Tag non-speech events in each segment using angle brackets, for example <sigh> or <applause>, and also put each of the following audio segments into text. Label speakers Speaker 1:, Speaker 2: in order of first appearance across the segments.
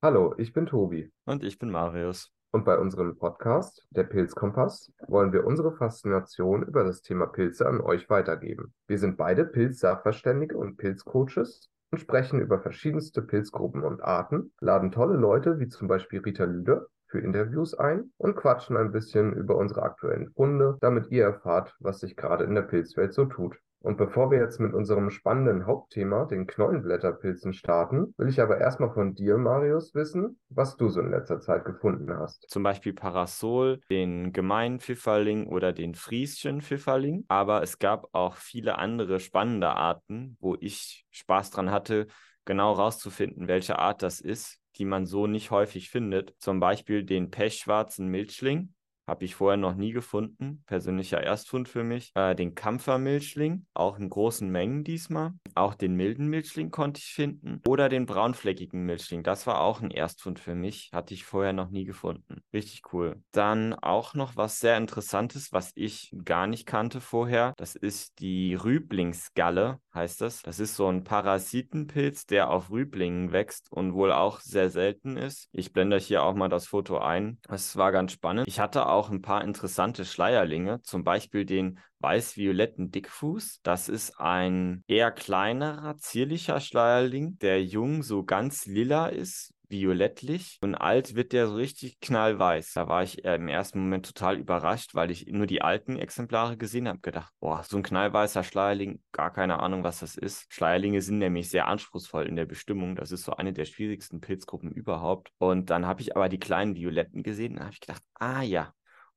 Speaker 1: Hallo, ich bin Tobi
Speaker 2: Und ich bin Marius.
Speaker 1: und bei unserem Podcast, der Pilzkompass, wollen wir unsere Faszination über das Thema Pilze an euch weitergeben. Wir sind beide Pilzsachverständige und Pilzcoaches und sprechen über verschiedenste Pilzgruppen und Arten, laden tolle Leute wie zum Beispiel Rita Lüder für Interviews ein und quatschen ein bisschen über unsere aktuellen Funde, damit ihr erfahrt, was sich gerade in der Pilzwelt so tut. Und bevor wir jetzt mit unserem spannenden Hauptthema, den Knollenblätterpilzen, starten, will ich aber erstmal von dir, Marius, wissen, was du so in letzter Zeit gefunden hast.
Speaker 2: Zum Beispiel Parasol, den gemeinen Pfifferling oder den Frieschen Pfifferling. Aber es gab auch viele andere spannende Arten, wo ich Spaß dran hatte, genau rauszufinden, welche Art das ist, die man so nicht häufig findet. Zum Beispiel den pechschwarzen Milchling. Habe ich vorher noch nie gefunden. Persönlicher Erstfund für mich. Äh, den Kampfermilchling, auch in großen Mengen diesmal. Auch den milden Milchling konnte ich finden. Oder den braunfleckigen Milchling. Das war auch ein Erstfund für mich. Hatte ich vorher noch nie gefunden. Richtig cool. Dann auch noch was sehr Interessantes, was ich gar nicht kannte vorher. Das ist die Rüblingsgalle, heißt das. Das ist so ein Parasitenpilz, der auf Rüblingen wächst und wohl auch sehr selten ist. Ich blende euch hier auch mal das Foto ein. Das war ganz spannend. Ich hatte auch ein paar interessante Schleierlinge, zum Beispiel den weiß-violetten Dickfuß. Das ist ein eher kleinerer, zierlicher Schleierling, der jung so ganz lila ist, violettlich und alt wird der so richtig knallweiß. Da war ich im ersten Moment total überrascht, weil ich nur die alten Exemplare gesehen habe, gedacht, boah, so ein knallweißer Schleierling, gar keine Ahnung, was das ist. Schleierlinge sind nämlich sehr anspruchsvoll in der Bestimmung. Das ist so eine der schwierigsten Pilzgruppen überhaupt. Und dann habe ich aber die kleinen Violetten gesehen und habe ich gedacht, ah ja,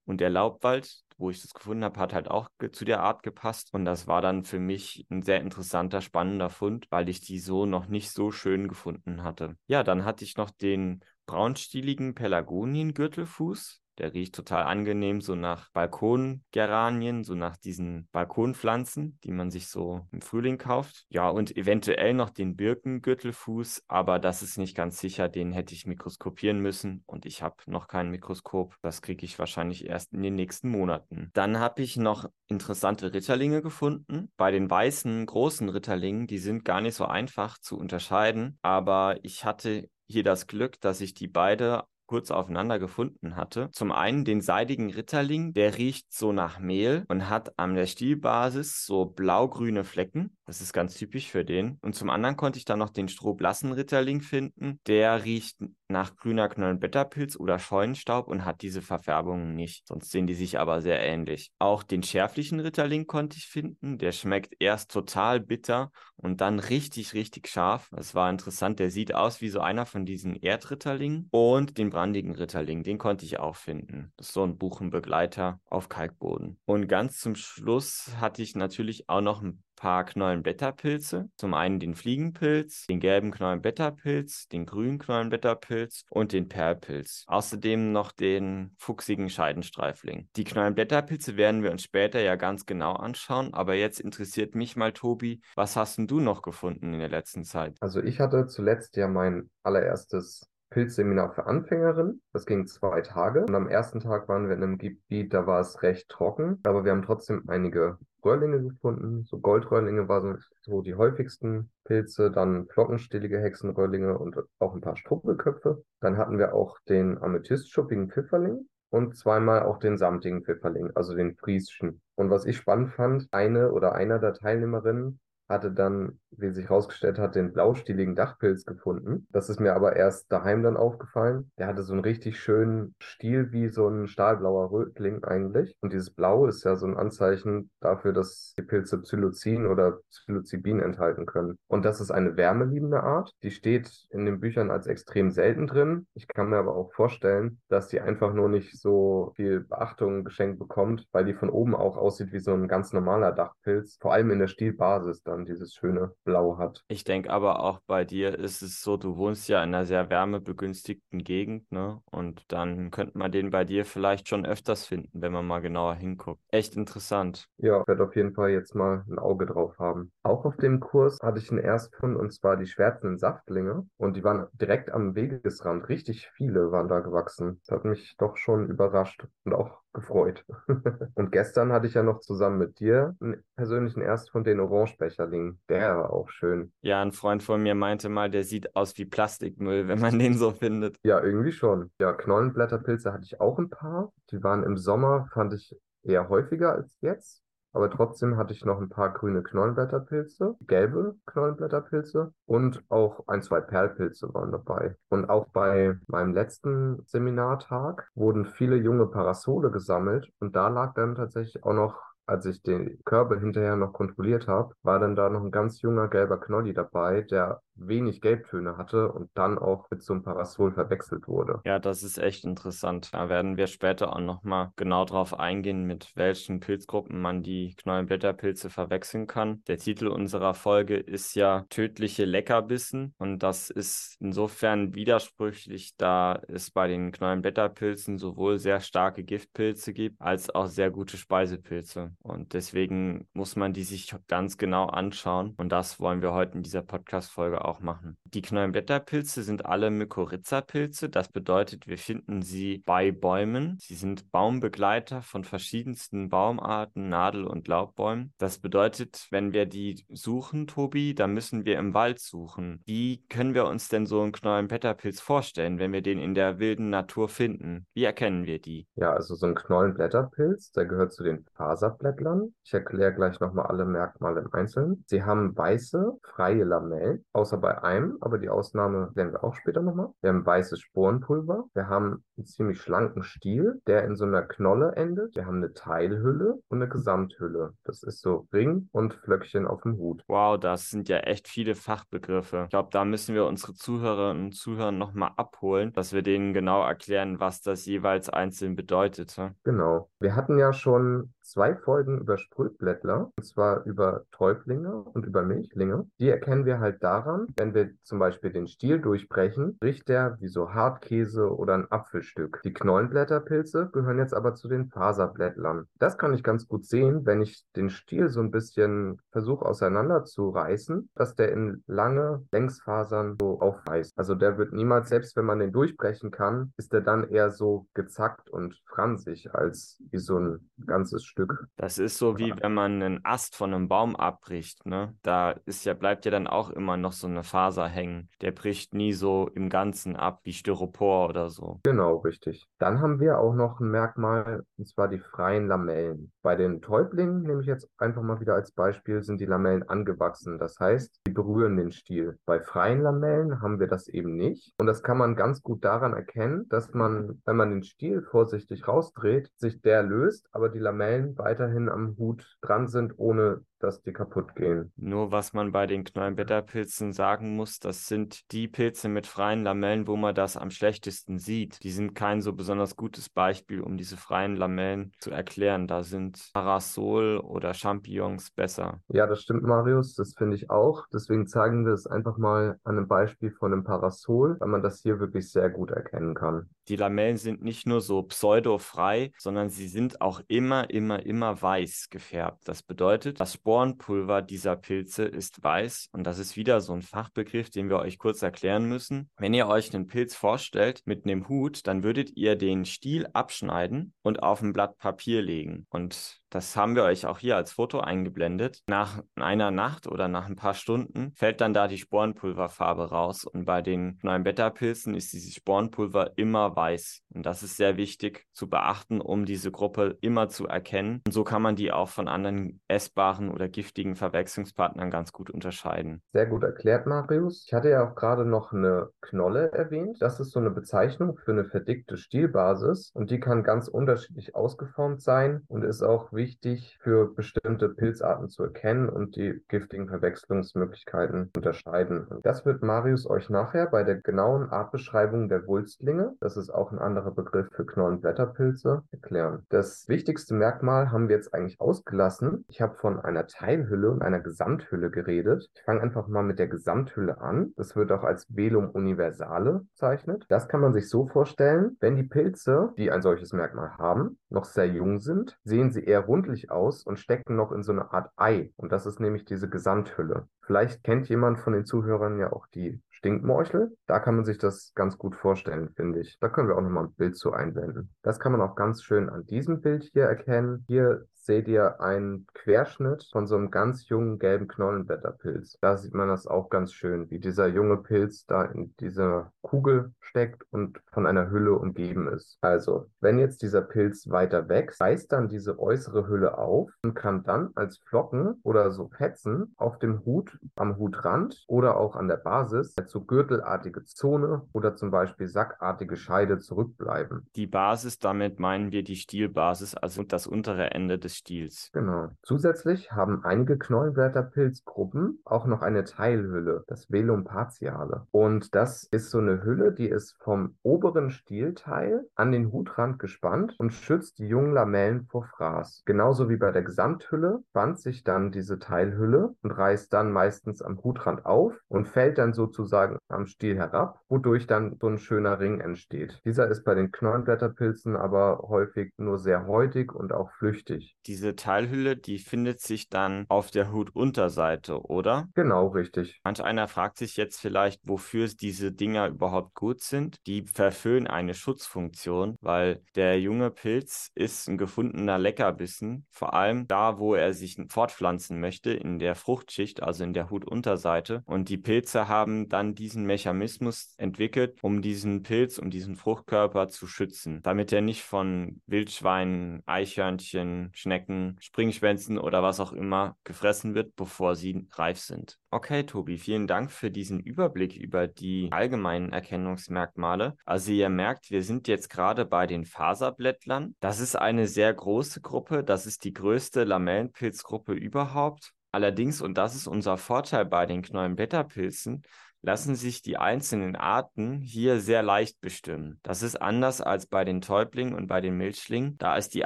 Speaker 2: und der Laubwald, wo ich das gefunden habe, hat halt auch zu der Art gepasst. Und das war dann für mich ein sehr interessanter, spannender Fund, weil ich die so noch nicht so schön gefunden hatte. Ja, dann hatte ich noch den braunstieligen Pelargonien-Gürtelfuß. Der riecht total angenehm, so nach Balkongeranien, so nach diesen Balkonpflanzen, die man sich so im Frühling kauft. Ja, und eventuell noch den Birkengürtelfuß, aber das ist nicht ganz sicher. Den hätte ich mikroskopieren müssen und ich habe noch kein Mikroskop. Das kriege ich wahrscheinlich erst in den nächsten Monaten. Dann habe ich noch interessante Ritterlinge gefunden. Bei den weißen, großen Ritterlingen, die sind gar nicht so einfach zu unterscheiden, aber ich hatte hier das Glück, dass ich die beide kurz aufeinander gefunden hatte. Zum einen den seidigen Ritterling, der riecht so nach Mehl und hat an der Stielbasis so blau-grüne Flecken. Das ist ganz typisch für den. Und zum anderen konnte ich dann noch den strohblassen Ritterling finden. Der riecht nach grüner Knollenblätterpilz oder Scheunenstaub und hat diese Verfärbungen nicht. Sonst sehen die sich aber sehr ähnlich. Auch den schärflichen Ritterling konnte ich finden. Der schmeckt erst total bitter und dann richtig, richtig scharf. Das war interessant. Der sieht aus wie so einer von diesen Erdritterlingen. Und den brandigen Ritterling, den konnte ich auch finden. Das ist so ein Buchenbegleiter auf Kalkboden. Und ganz zum Schluss hatte ich natürlich auch noch ein paar Knollenblätterpilze. Zum einen den Fliegenpilz, den gelben Knollenblätterpilz, den grünen Knollenblätterpilz und den Perlpilz. Außerdem noch den fuchsigen Scheidenstreifling. Die Knollenblätterpilze werden wir uns später ja ganz genau anschauen, aber jetzt interessiert mich mal, Tobi, was hast denn du noch gefunden in der letzten Zeit?
Speaker 1: Also ich hatte zuletzt ja mein allererstes Pilzseminar für Anfängerinnen. Das ging zwei Tage. Und am ersten Tag waren wir in einem Gebiet, da war es recht trocken, aber wir haben trotzdem einige Röhrlinge gefunden. So Goldröhrlinge waren so die häufigsten Pilze, dann flockenstielige Hexenröhrlinge und auch ein paar Struppelköpfe. Dann hatten wir auch den amethystschuppigen Pfifferling und zweimal auch den samtigen Pfifferling, also den Frieschen. Und was ich spannend fand, eine oder einer der Teilnehmerinnen hatte dann, wie sich herausgestellt hat, den blaustieligen Dachpilz gefunden. Das ist mir aber erst daheim dann aufgefallen. Der hatte so einen richtig schönen Stiel wie so ein stahlblauer Rötling eigentlich. Und dieses Blau ist ja so ein Anzeichen dafür, dass die Pilze Psilocin oder Psilocybin enthalten können. Und das ist eine wärmeliebende Art. Die steht in den Büchern als extrem selten drin. Ich kann mir aber auch vorstellen, dass die einfach nur nicht so viel Beachtung geschenkt bekommt, weil die von oben auch aussieht wie so ein ganz normaler Dachpilz. Vor allem in der Stielbasis dann dieses schöne Blau hat.
Speaker 2: Ich denke aber auch bei dir ist es so, du wohnst ja in einer sehr wärmebegünstigten Gegend, ne? Und dann könnte man den bei dir vielleicht schon öfters finden, wenn man mal genauer hinguckt. Echt interessant.
Speaker 1: Ja, ich werde auf jeden Fall jetzt mal ein Auge drauf haben. Auch auf dem Kurs hatte ich einen Erstfund und zwar die schwärzenden Saftlinge und die waren direkt am Wegesrand. Richtig viele waren da gewachsen. Das hat mich doch schon überrascht und auch gefreut. <laughs> Und gestern hatte ich ja noch zusammen mit dir einen persönlichen erst von den Orangebecherlingen. Der war auch schön.
Speaker 2: Ja, ein Freund von mir meinte mal, der sieht aus wie Plastikmüll, wenn man <laughs> den so findet.
Speaker 1: Ja, irgendwie schon. Ja, Knollenblätterpilze hatte ich auch ein paar. Die waren im Sommer, fand ich eher häufiger als jetzt. Aber trotzdem hatte ich noch ein paar grüne Knollenblätterpilze, gelbe Knollenblätterpilze und auch ein, zwei Perlpilze waren dabei. Und auch bei meinem letzten Seminartag wurden viele junge Parasole gesammelt und da lag dann tatsächlich auch noch als ich die Körbe hinterher noch kontrolliert habe, war dann da noch ein ganz junger gelber Knolli dabei, der wenig Gelbtöne hatte und dann auch mit so einem Parasol verwechselt wurde.
Speaker 2: Ja, das ist echt interessant. Da werden wir später auch nochmal genau drauf eingehen, mit welchen Pilzgruppen man die Knollenblätterpilze verwechseln kann. Der Titel unserer Folge ist ja Tödliche Leckerbissen und das ist insofern widersprüchlich, da es bei den Knollenblätterpilzen sowohl sehr starke Giftpilze gibt, als auch sehr gute Speisepilze. Und deswegen muss man die sich ganz genau anschauen und das wollen wir heute in dieser Podcast-Folge auch machen. Die Knollenblätterpilze sind alle Mykorrhiza-Pilze. Das bedeutet, wir finden sie bei Bäumen. Sie sind Baumbegleiter von verschiedensten Baumarten, Nadel- und Laubbäumen. Das bedeutet, wenn wir die suchen, Tobi, dann müssen wir im Wald suchen. Wie können wir uns denn so einen Knollenblätterpilz vorstellen, wenn wir den in der wilden Natur finden? Wie erkennen wir die?
Speaker 1: Ja, also so ein Knollenblätterpilz, der gehört zu den Faserblättlern. Ich erkläre gleich nochmal alle Merkmale im Einzelnen. Sie haben weiße, freie Lamellen, außer bei einem, aber die Ausnahme werden wir auch später nochmal. Wir haben weißes Sporenpulver. Wir haben einen ziemlich schlanken Stiel, der in so einer Knolle endet. Wir haben eine Teilhülle und eine Gesamthülle. Das ist so Ring und Flöckchen auf dem Hut.
Speaker 2: Wow, das sind ja echt viele Fachbegriffe. Ich glaube, da müssen wir unsere Zuhörerinnen und Zuhörer nochmal abholen, dass wir denen genau erklären, was das jeweils einzeln bedeutet.
Speaker 1: Genau. Wir hatten ja schon zwei Folgen über Sprödblättler, und zwar über Täublinge und über Milchlinge. Die erkennen wir halt daran, wenn wir zum Beispiel den Stiel durchbrechen, riecht der wie so Hartkäse oder ein Apfelstück. Die Knollenblätterpilze gehören jetzt aber zu den Faserblättlern. Das kann ich ganz gut sehen, wenn ich den Stiel so ein bisschen versuche auseinanderzureißen, dass der in lange Längsfasern so aufreißt. Also der wird niemals, selbst wenn man den durchbrechen kann, ist der dann eher so gezackt und fransig als wie so ein ganzes Stück.
Speaker 2: Das ist so wie wenn man einen Ast von einem Baum abbricht, ne? Da ist ja, bleibt ja dann auch immer noch so eine Faser hängen. Der bricht nie so im Ganzen ab wie Styropor oder so.
Speaker 1: Genau, richtig. Dann haben wir auch noch ein Merkmal, und zwar die freien Lamellen. Bei den Täublingen, nehme ich jetzt einfach mal wieder als Beispiel, sind die Lamellen angewachsen. Das heißt, sie berühren den Stiel. Bei freien Lamellen haben wir das eben nicht. Und das kann man ganz gut daran erkennen, dass man, wenn man den Stiel vorsichtig rausdreht, sich der löst, aber die Lamellen weiterhin am Hut dran sind, ohne dass die kaputt gehen.
Speaker 2: Nur was man bei den Knollenblätterpilzen sagen muss, das sind die Pilze mit freien Lamellen, wo man das am schlechtesten sieht. Die sind kein so besonders gutes Beispiel, um diese freien Lamellen zu erklären. Da sind Parasol oder Champignons besser.
Speaker 1: Ja, das stimmt, Marius. Das finde ich auch. Deswegen zeigen wir es einfach mal an einem Beispiel von einem Parasol, weil man das hier wirklich sehr gut erkennen kann.
Speaker 2: Die Lamellen sind nicht nur so pseudo-frei, sondern sie sind auch immer, immer, immer weiß gefärbt. Das bedeutet, das Sporenpulver dieser Pilze ist weiß und das ist wieder so ein Fachbegriff, den wir euch kurz erklären müssen. Wenn ihr euch einen Pilz vorstellt mit einem Hut, dann würdet ihr den Stiel abschneiden und auf ein Blatt Papier legen. Und das haben wir euch auch hier als Foto eingeblendet. Nach einer Nacht oder nach ein paar Stunden fällt dann da die Sporenpulverfarbe raus. Und bei den neuen Beta-Pilzen ist dieses Sporenpulver immer weiß. Und das ist sehr wichtig zu beachten, um diese Gruppe immer zu erkennen. Und so kann man die auch von anderen essbaren oder giftigen Verwechslungspartnern ganz gut unterscheiden.
Speaker 1: Sehr gut erklärt, Marius. Ich hatte ja auch gerade noch eine Knolle erwähnt. Das ist so eine Bezeichnung für eine verdickte Stielbasis. Und die kann ganz unterschiedlich ausgeformt sein und ist auch wichtig für bestimmte Pilzarten zu erkennen und die giftigen Verwechslungsmöglichkeiten unterscheiden. Das wird Marius euch nachher bei der genauen Artbeschreibung der Wulstlinge, das ist auch ein anderer Begriff für Knollenblätterpilze, erklären. Das wichtigste Merkmal haben wir jetzt eigentlich ausgelassen. Ich habe von einer Teilhülle und einer Gesamthülle geredet. Ich fange einfach mal mit der Gesamthülle an. Das wird auch als Velum universale bezeichnet. Das kann man sich so vorstellen, wenn die Pilze, die ein solches Merkmal haben, noch sehr jung sind, sehen sie eher rundlich aus und stecken noch in so eine Art Ei. Und das ist nämlich diese Gesamthülle. Vielleicht kennt jemand von den Zuhörern ja auch die Stinkmorchel. Da kann man sich das ganz gut vorstellen, finde ich. Da können wir auch nochmal ein Bild zu einblenden. Das kann man auch ganz schön an diesem Bild hier erkennen. Hier seht ihr einen Querschnitt von so einem ganz jungen gelben Knollenblätterpilz. Da sieht man das auch ganz schön, wie dieser junge Pilz da in dieser Kugel steckt und von einer Hülle umgeben ist. Also, wenn jetzt dieser Pilz weiter wächst, reißt dann diese äußere Hülle auf und kann dann als Flocken oder so Fetzen auf dem Hut, am Hutrand oder auch an der Basis als so gürtelartige Zone oder zum Beispiel sackartige Scheide zurückbleiben.
Speaker 2: Die Basis, damit meinen wir die Stielbasis, also das untere Ende des Stils.
Speaker 1: Genau. Zusätzlich haben einige Knollenblätterpilzgruppen auch noch eine Teilhülle, das Velum partiale. Und das ist so eine Hülle, die ist vom oberen Stielteil an den Hutrand gespannt und schützt die jungen Lamellen vor Fraß. Genauso wie bei der Gesamthülle spannt sich dann diese Teilhülle und reißt dann meistens am Hutrand auf und fällt dann sozusagen am Stiel herab, wodurch dann so ein schöner Ring entsteht. Dieser ist bei den Knollenblätterpilzen aber häufig nur sehr häutig und auch flüchtig.
Speaker 2: Diese Teilhülle, die findet sich dann auf der Hutunterseite, oder?
Speaker 1: Genau, richtig.
Speaker 2: Manch einer fragt sich jetzt vielleicht, wofür diese Dinger überhaupt gut sind. Die verfüllen eine Schutzfunktion, weil der junge Pilz ist ein gefundener Leckerbissen, vor allem da, wo er sich fortpflanzen möchte, in der Fruchtschicht, also in der Hutunterseite. Und die Pilze haben dann diesen Mechanismus entwickelt, um diesen Pilz, um diesen Fruchtkörper zu schützen, damit er nicht von Wildschweinen, Eichhörnchen, Schnecken, Schnecken, Springschwänzen oder was auch immer gefressen wird, bevor sie reif sind. Okay, Tobi, vielen Dank für diesen Überblick über die allgemeinen Erkennungsmerkmale. Also ihr merkt, wir sind jetzt gerade bei den Faserblättlern. Das ist eine sehr große Gruppe. Das ist die größte Lamellenpilzgruppe überhaupt. Allerdings, und das ist unser Vorteil bei den Knollenblätterpilzen, lassen sich die einzelnen Arten hier sehr leicht bestimmen. Das ist anders als bei den Täublingen und bei den Milchlingen. Da ist die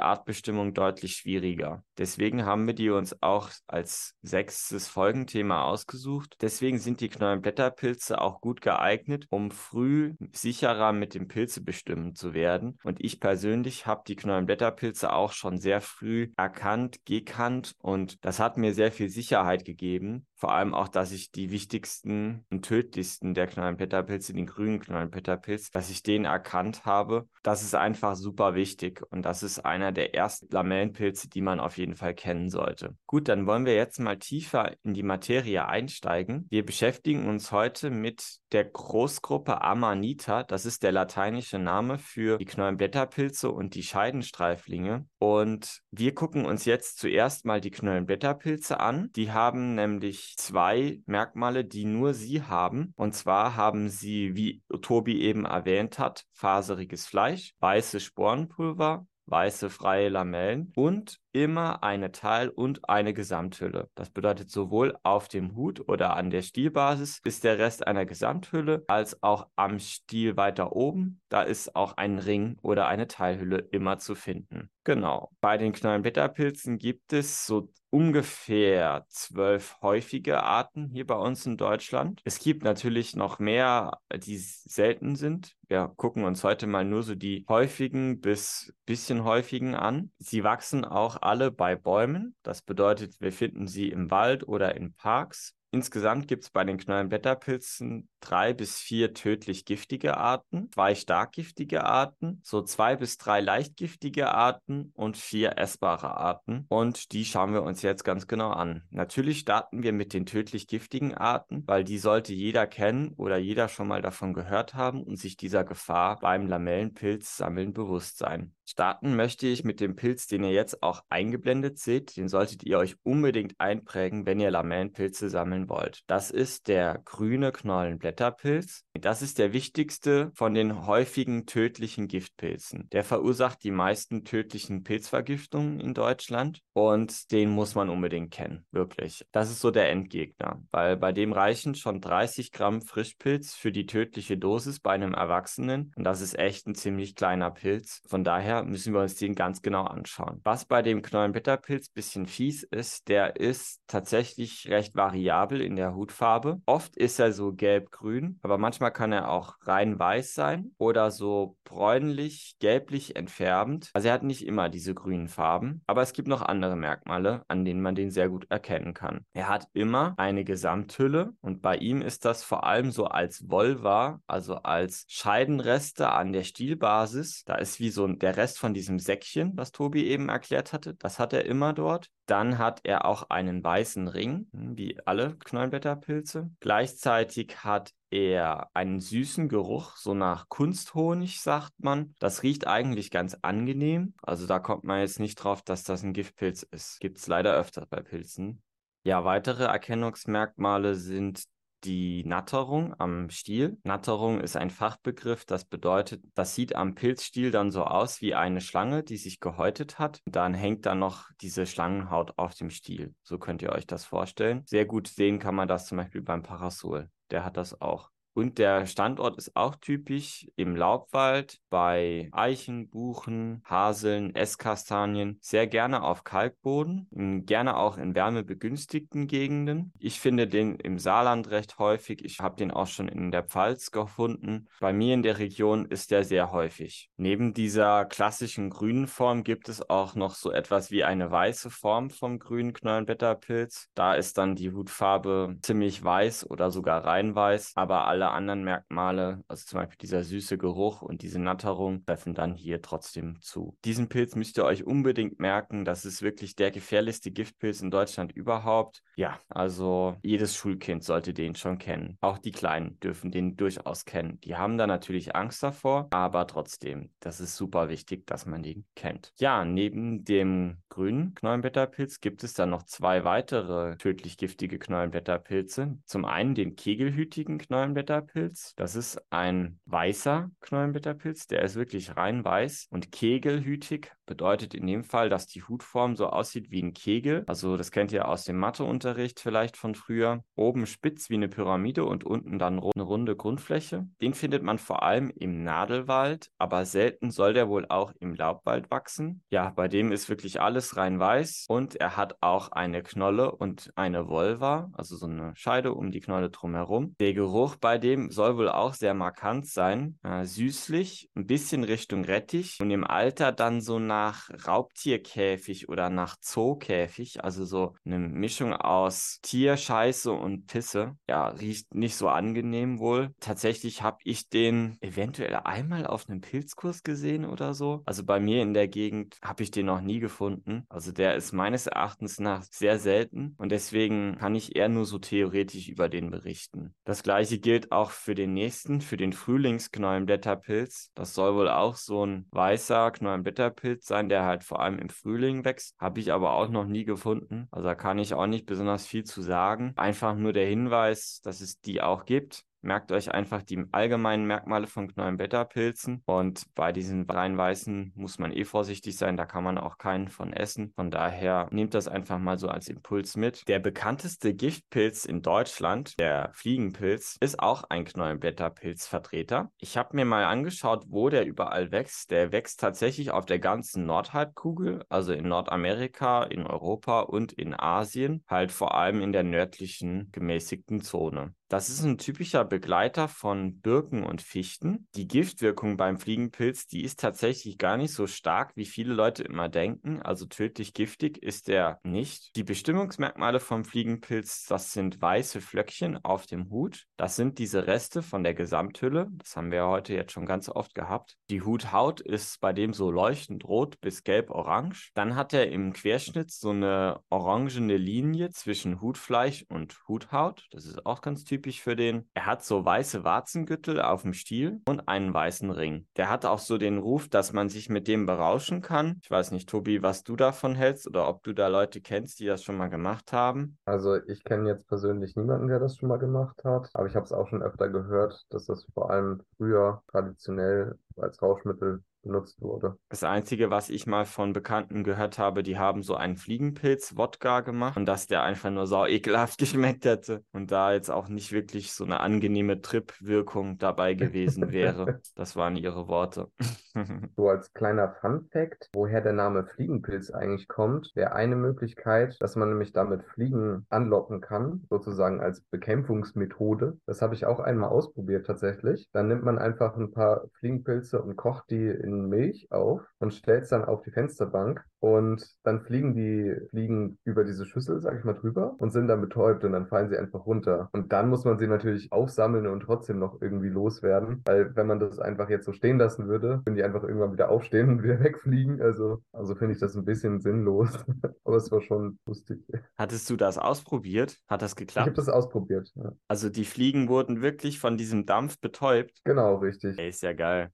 Speaker 2: Artbestimmung deutlich schwieriger. Deswegen haben wir die uns auch als sechstes Folgenthema ausgesucht. Deswegen sind die Knollenblätterpilze auch gut geeignet, um früh sicherer mit dem Pilze bestimmen zu werden. Und ich persönlich habe die Knollenblätterpilze auch schon sehr früh erkannt, gekannt und das hat mir sehr viel Sicherheit gegeben. Vor allem auch, dass ich die wichtigsten und der Knollenblätterpilze, den grünen Knollenblätterpilz, dass ich den erkannt habe. Das ist einfach super wichtig und das ist einer der ersten Lamellenpilze, die man auf jeden Fall kennen sollte. Gut, dann wollen wir jetzt mal tiefer in die Materie einsteigen. Wir beschäftigen uns heute mit der Großgruppe Amanita. Das ist der lateinische Name für die Knollenblätterpilze und die Scheidenstreiflinge. Und wir gucken uns jetzt zuerst mal die Knollenblätterpilze an. Die haben nämlich zwei Merkmale, die nur sie haben. Und zwar haben sie, wie Tobi eben erwähnt hat, faseriges Fleisch, weiße Sporenpulver, weiße freie Lamellen und immer eine Teil- und eine Gesamthülle. Das bedeutet sowohl auf dem Hut oder an der Stielbasis ist der Rest einer Gesamthülle, als auch am Stiel weiter oben. Da ist auch ein Ring oder eine Teilhülle immer zu finden. Genau. Bei den Knollenblätterpilzen gibt es so ungefähr zwölf häufige Arten hier bei uns in Deutschland. Es gibt natürlich noch mehr, die selten sind. Wir gucken uns heute mal nur so die häufigen bis bisschen häufigen an. Sie wachsen auch alle bei Bäumen. Das bedeutet, wir finden sie im Wald oder in Parks. Insgesamt gibt es bei den Knollenblätterpilzen drei bis vier tödlich giftige Arten, zwei stark giftige Arten, so zwei bis drei leicht giftige Arten und vier essbare Arten. Und die schauen wir uns jetzt ganz genau an. Natürlich starten wir mit den tödlich giftigen Arten, weil die sollte jeder kennen oder jeder schon mal davon gehört haben und sich dieser Gefahr beim Lamellenpilz sammeln bewusst sein. Starten möchte ich mit dem Pilz, den ihr jetzt auch eingeblendet seht. Den solltet ihr euch unbedingt einprägen, wenn ihr Lamellenpilze sammeln wollt. Das ist der grüne Knollenblätterpilz. Das ist der wichtigste von den häufigen tödlichen Giftpilzen. Der verursacht die meisten tödlichen Pilzvergiftungen in Deutschland und den muss man unbedingt kennen, wirklich. Das ist so der Endgegner, weil bei dem reichen schon 30 Gramm Frischpilz für die tödliche Dosis bei einem Erwachsenen und das ist echt ein ziemlich kleiner Pilz. Von daher müssen wir uns den ganz genau anschauen. Was bei dem Knollenblätterpilz ein bisschen fies ist, der ist tatsächlich recht variabel variabel in der Hutfarbe. Oft ist er so gelb-grün, aber manchmal kann er auch rein weiß sein oder so bräunlich, gelblich entfärbend. Also er hat nicht immer diese grünen Farben, aber es gibt noch andere Merkmale, an denen man den sehr gut erkennen kann. Er hat immer eine Gesamthülle und bei ihm ist das vor allem so als Volva, also als Scheidenreste an der Stielbasis. Da ist wie so der Rest von diesem Säckchen, was Tobi eben erklärt hatte. Das hat er immer dort. Dann hat er auch einen weißen Ring, hm, wie alle Knollenblätterpilze. Gleichzeitig hat er einen süßen Geruch, so nach Kunsthonig, sagt man. Das riecht eigentlich ganz angenehm. Also da kommt man jetzt nicht drauf, dass das ein Giftpilz ist. Gibt es leider öfter bei Pilzen. Ja, weitere Erkennungsmerkmale sind die Natterung am Stiel. Natterung ist ein Fachbegriff, das bedeutet, das sieht am Pilzstiel dann so aus wie eine Schlange, die sich gehäutet hat. Dann hängt da noch diese Schlangenhaut auf dem Stiel. So könnt ihr euch das vorstellen. Sehr gut sehen kann man das zum Beispiel beim Parasol. Der hat das auch. Und der Standort ist auch typisch im Laubwald bei Eichen, Buchen, Haseln, Esskastanien, sehr gerne auf Kalkboden, gerne auch in wärmebegünstigten Gegenden. Ich finde den im Saarland recht häufig. Ich habe den auch schon in der Pfalz gefunden. Bei mir in der Region ist der sehr häufig. Neben dieser klassischen grünen Form gibt es auch noch so etwas wie eine weiße Form vom grünen Knollenblätterpilz. Da ist dann die Hutfarbe ziemlich weiß oder sogar rein weiß, aber alle alle anderen Merkmale, also zum Beispiel dieser süße Geruch und diese Natterung, treffen dann hier trotzdem zu. Diesen Pilz müsst ihr euch unbedingt merken. Das ist wirklich der gefährlichste Giftpilz in Deutschland überhaupt. Ja, also jedes Schulkind sollte den schon kennen. Auch die Kleinen dürfen den durchaus kennen. Die haben da natürlich Angst davor, aber trotzdem, das ist super wichtig, dass man den kennt. Ja, neben dem grünen Knollenblätterpilz gibt es dann noch zwei weitere tödlich giftige Knollenblätterpilze. Zum einen den kegelhütigen Knollenblätterpilz. Das ist ein weißer Knollenblätterpilz, der ist wirklich rein weiß und kegelhütig bedeutet in dem Fall, dass die Hutform so aussieht wie ein Kegel. Also das kennt ihr aus dem Matheunterricht vielleicht von früher. Oben spitz wie eine Pyramide und unten dann eine runde Grundfläche. Den findet man vor allem im Nadelwald, aber selten soll der wohl auch im Laubwald wachsen. Ja, bei dem ist wirklich alles rein weiß und er hat auch eine Knolle und eine Volva, also so eine Scheide um die Knolle drumherum. Der Geruch bei dem soll wohl auch sehr markant sein. Äh, süßlich, ein bisschen Richtung Rettich und im Alter dann so nach Raubtierkäfig oder nach Zookäfig, also so eine Mischung aus Tierscheiße und Pisse. Ja, riecht nicht so angenehm wohl. Tatsächlich habe ich den eventuell einmal auf einem Pilzkurs gesehen oder so. Also bei mir in der Gegend habe ich den noch nie gefunden. Also der ist meines Erachtens nach sehr selten und deswegen kann ich eher nur so theoretisch über den berichten. Das gleiche gilt auch für den nächsten, für den Frühlingsknollenblätterpilz. Das soll wohl auch so ein weißer Knollenblätterpilz sein, der halt vor allem im Frühling wächst. Habe ich aber auch noch nie gefunden. Also da kann ich auch nicht besonders viel zu sagen. Einfach nur der Hinweis, dass es die auch gibt. Merkt euch einfach die allgemeinen Merkmale von Knollenblätterpilzen und bei diesen rein weißen muss man eh vorsichtig sein, da kann man auch keinen von essen. Von daher nehmt das einfach mal so als Impuls mit. Der bekannteste Giftpilz in Deutschland, der Fliegenpilz, ist auch ein Knollenblätterpilzvertreter. Ich habe mir mal angeschaut, wo der überall wächst. Der wächst tatsächlich auf der ganzen Nordhalbkugel, also in Nordamerika, in Europa und in Asien, halt vor allem in der nördlichen gemäßigten Zone. Das ist ein typischer Begleiter von Birken und Fichten. Die Giftwirkung beim Fliegenpilz, die ist tatsächlich gar nicht so stark, wie viele Leute immer denken. Also tödlich giftig ist er nicht. Die Bestimmungsmerkmale vom Fliegenpilz, das sind weiße Flöckchen auf dem Hut. Das sind diese Reste von der Gesamthülle. Das haben wir heute jetzt schon ganz oft gehabt. Die Huthaut ist bei dem so leuchtend rot bis gelb-orange. Dann hat er im Querschnitt so eine orangene Linie zwischen Hutfleisch und Huthaut. Das ist auch ganz typisch typisch für den. Er hat so weiße Warzengürtel auf dem Stiel und einen weißen Ring. Der hat auch so den Ruf, dass man sich mit dem berauschen kann. Ich weiß nicht, Tobi, was du davon hältst oder ob du da Leute kennst, die das schon mal gemacht haben.
Speaker 1: Also ich kenne jetzt persönlich niemanden, der das schon mal gemacht hat, aber ich habe es auch schon öfter gehört, dass das vor allem früher traditionell als Rauschmittel benutzt wurde.
Speaker 2: Das Einzige, was ich mal von Bekannten gehört habe, die haben so einen Fliegenpilz-Wodka gemacht und dass der einfach nur so ekelhaft <laughs> geschmeckt hätte und da jetzt auch nicht wirklich so eine angenehme Trip-Wirkung dabei gewesen <laughs> wäre. das waren ihre Worte. <laughs>
Speaker 1: so als kleiner Fun-Fact, woher der Name Fliegenpilz eigentlich kommt, wäre eine Möglichkeit, dass man nämlich damit Fliegen anlocken kann, sozusagen als Bekämpfungsmethode. Das habe ich auch einmal ausprobiert tatsächlich. Dann nimmt man einfach ein paar Fliegenpilze und kocht die in Milch auf und stellt es dann auf die Fensterbank und dann fliegen die Fliegen über diese Schüssel, sag ich mal, drüber und sind dann betäubt und dann fallen sie einfach runter. Und dann muss man sie natürlich aufsammeln und trotzdem noch irgendwie loswerden, weil wenn man das einfach jetzt so stehen lassen würde, würden die einfach irgendwann wieder aufstehen und <laughs> wieder wegfliegen. Also, also finde ich das ein bisschen sinnlos. <laughs> Aber es war schon lustig.
Speaker 2: Hattest du das ausprobiert? Hat das geklappt?
Speaker 1: Ich habe das ausprobiert. Ja.
Speaker 2: Also die Fliegen wurden wirklich von diesem Dampf betäubt.
Speaker 1: Genau, richtig.
Speaker 2: Ey, ist ja geil.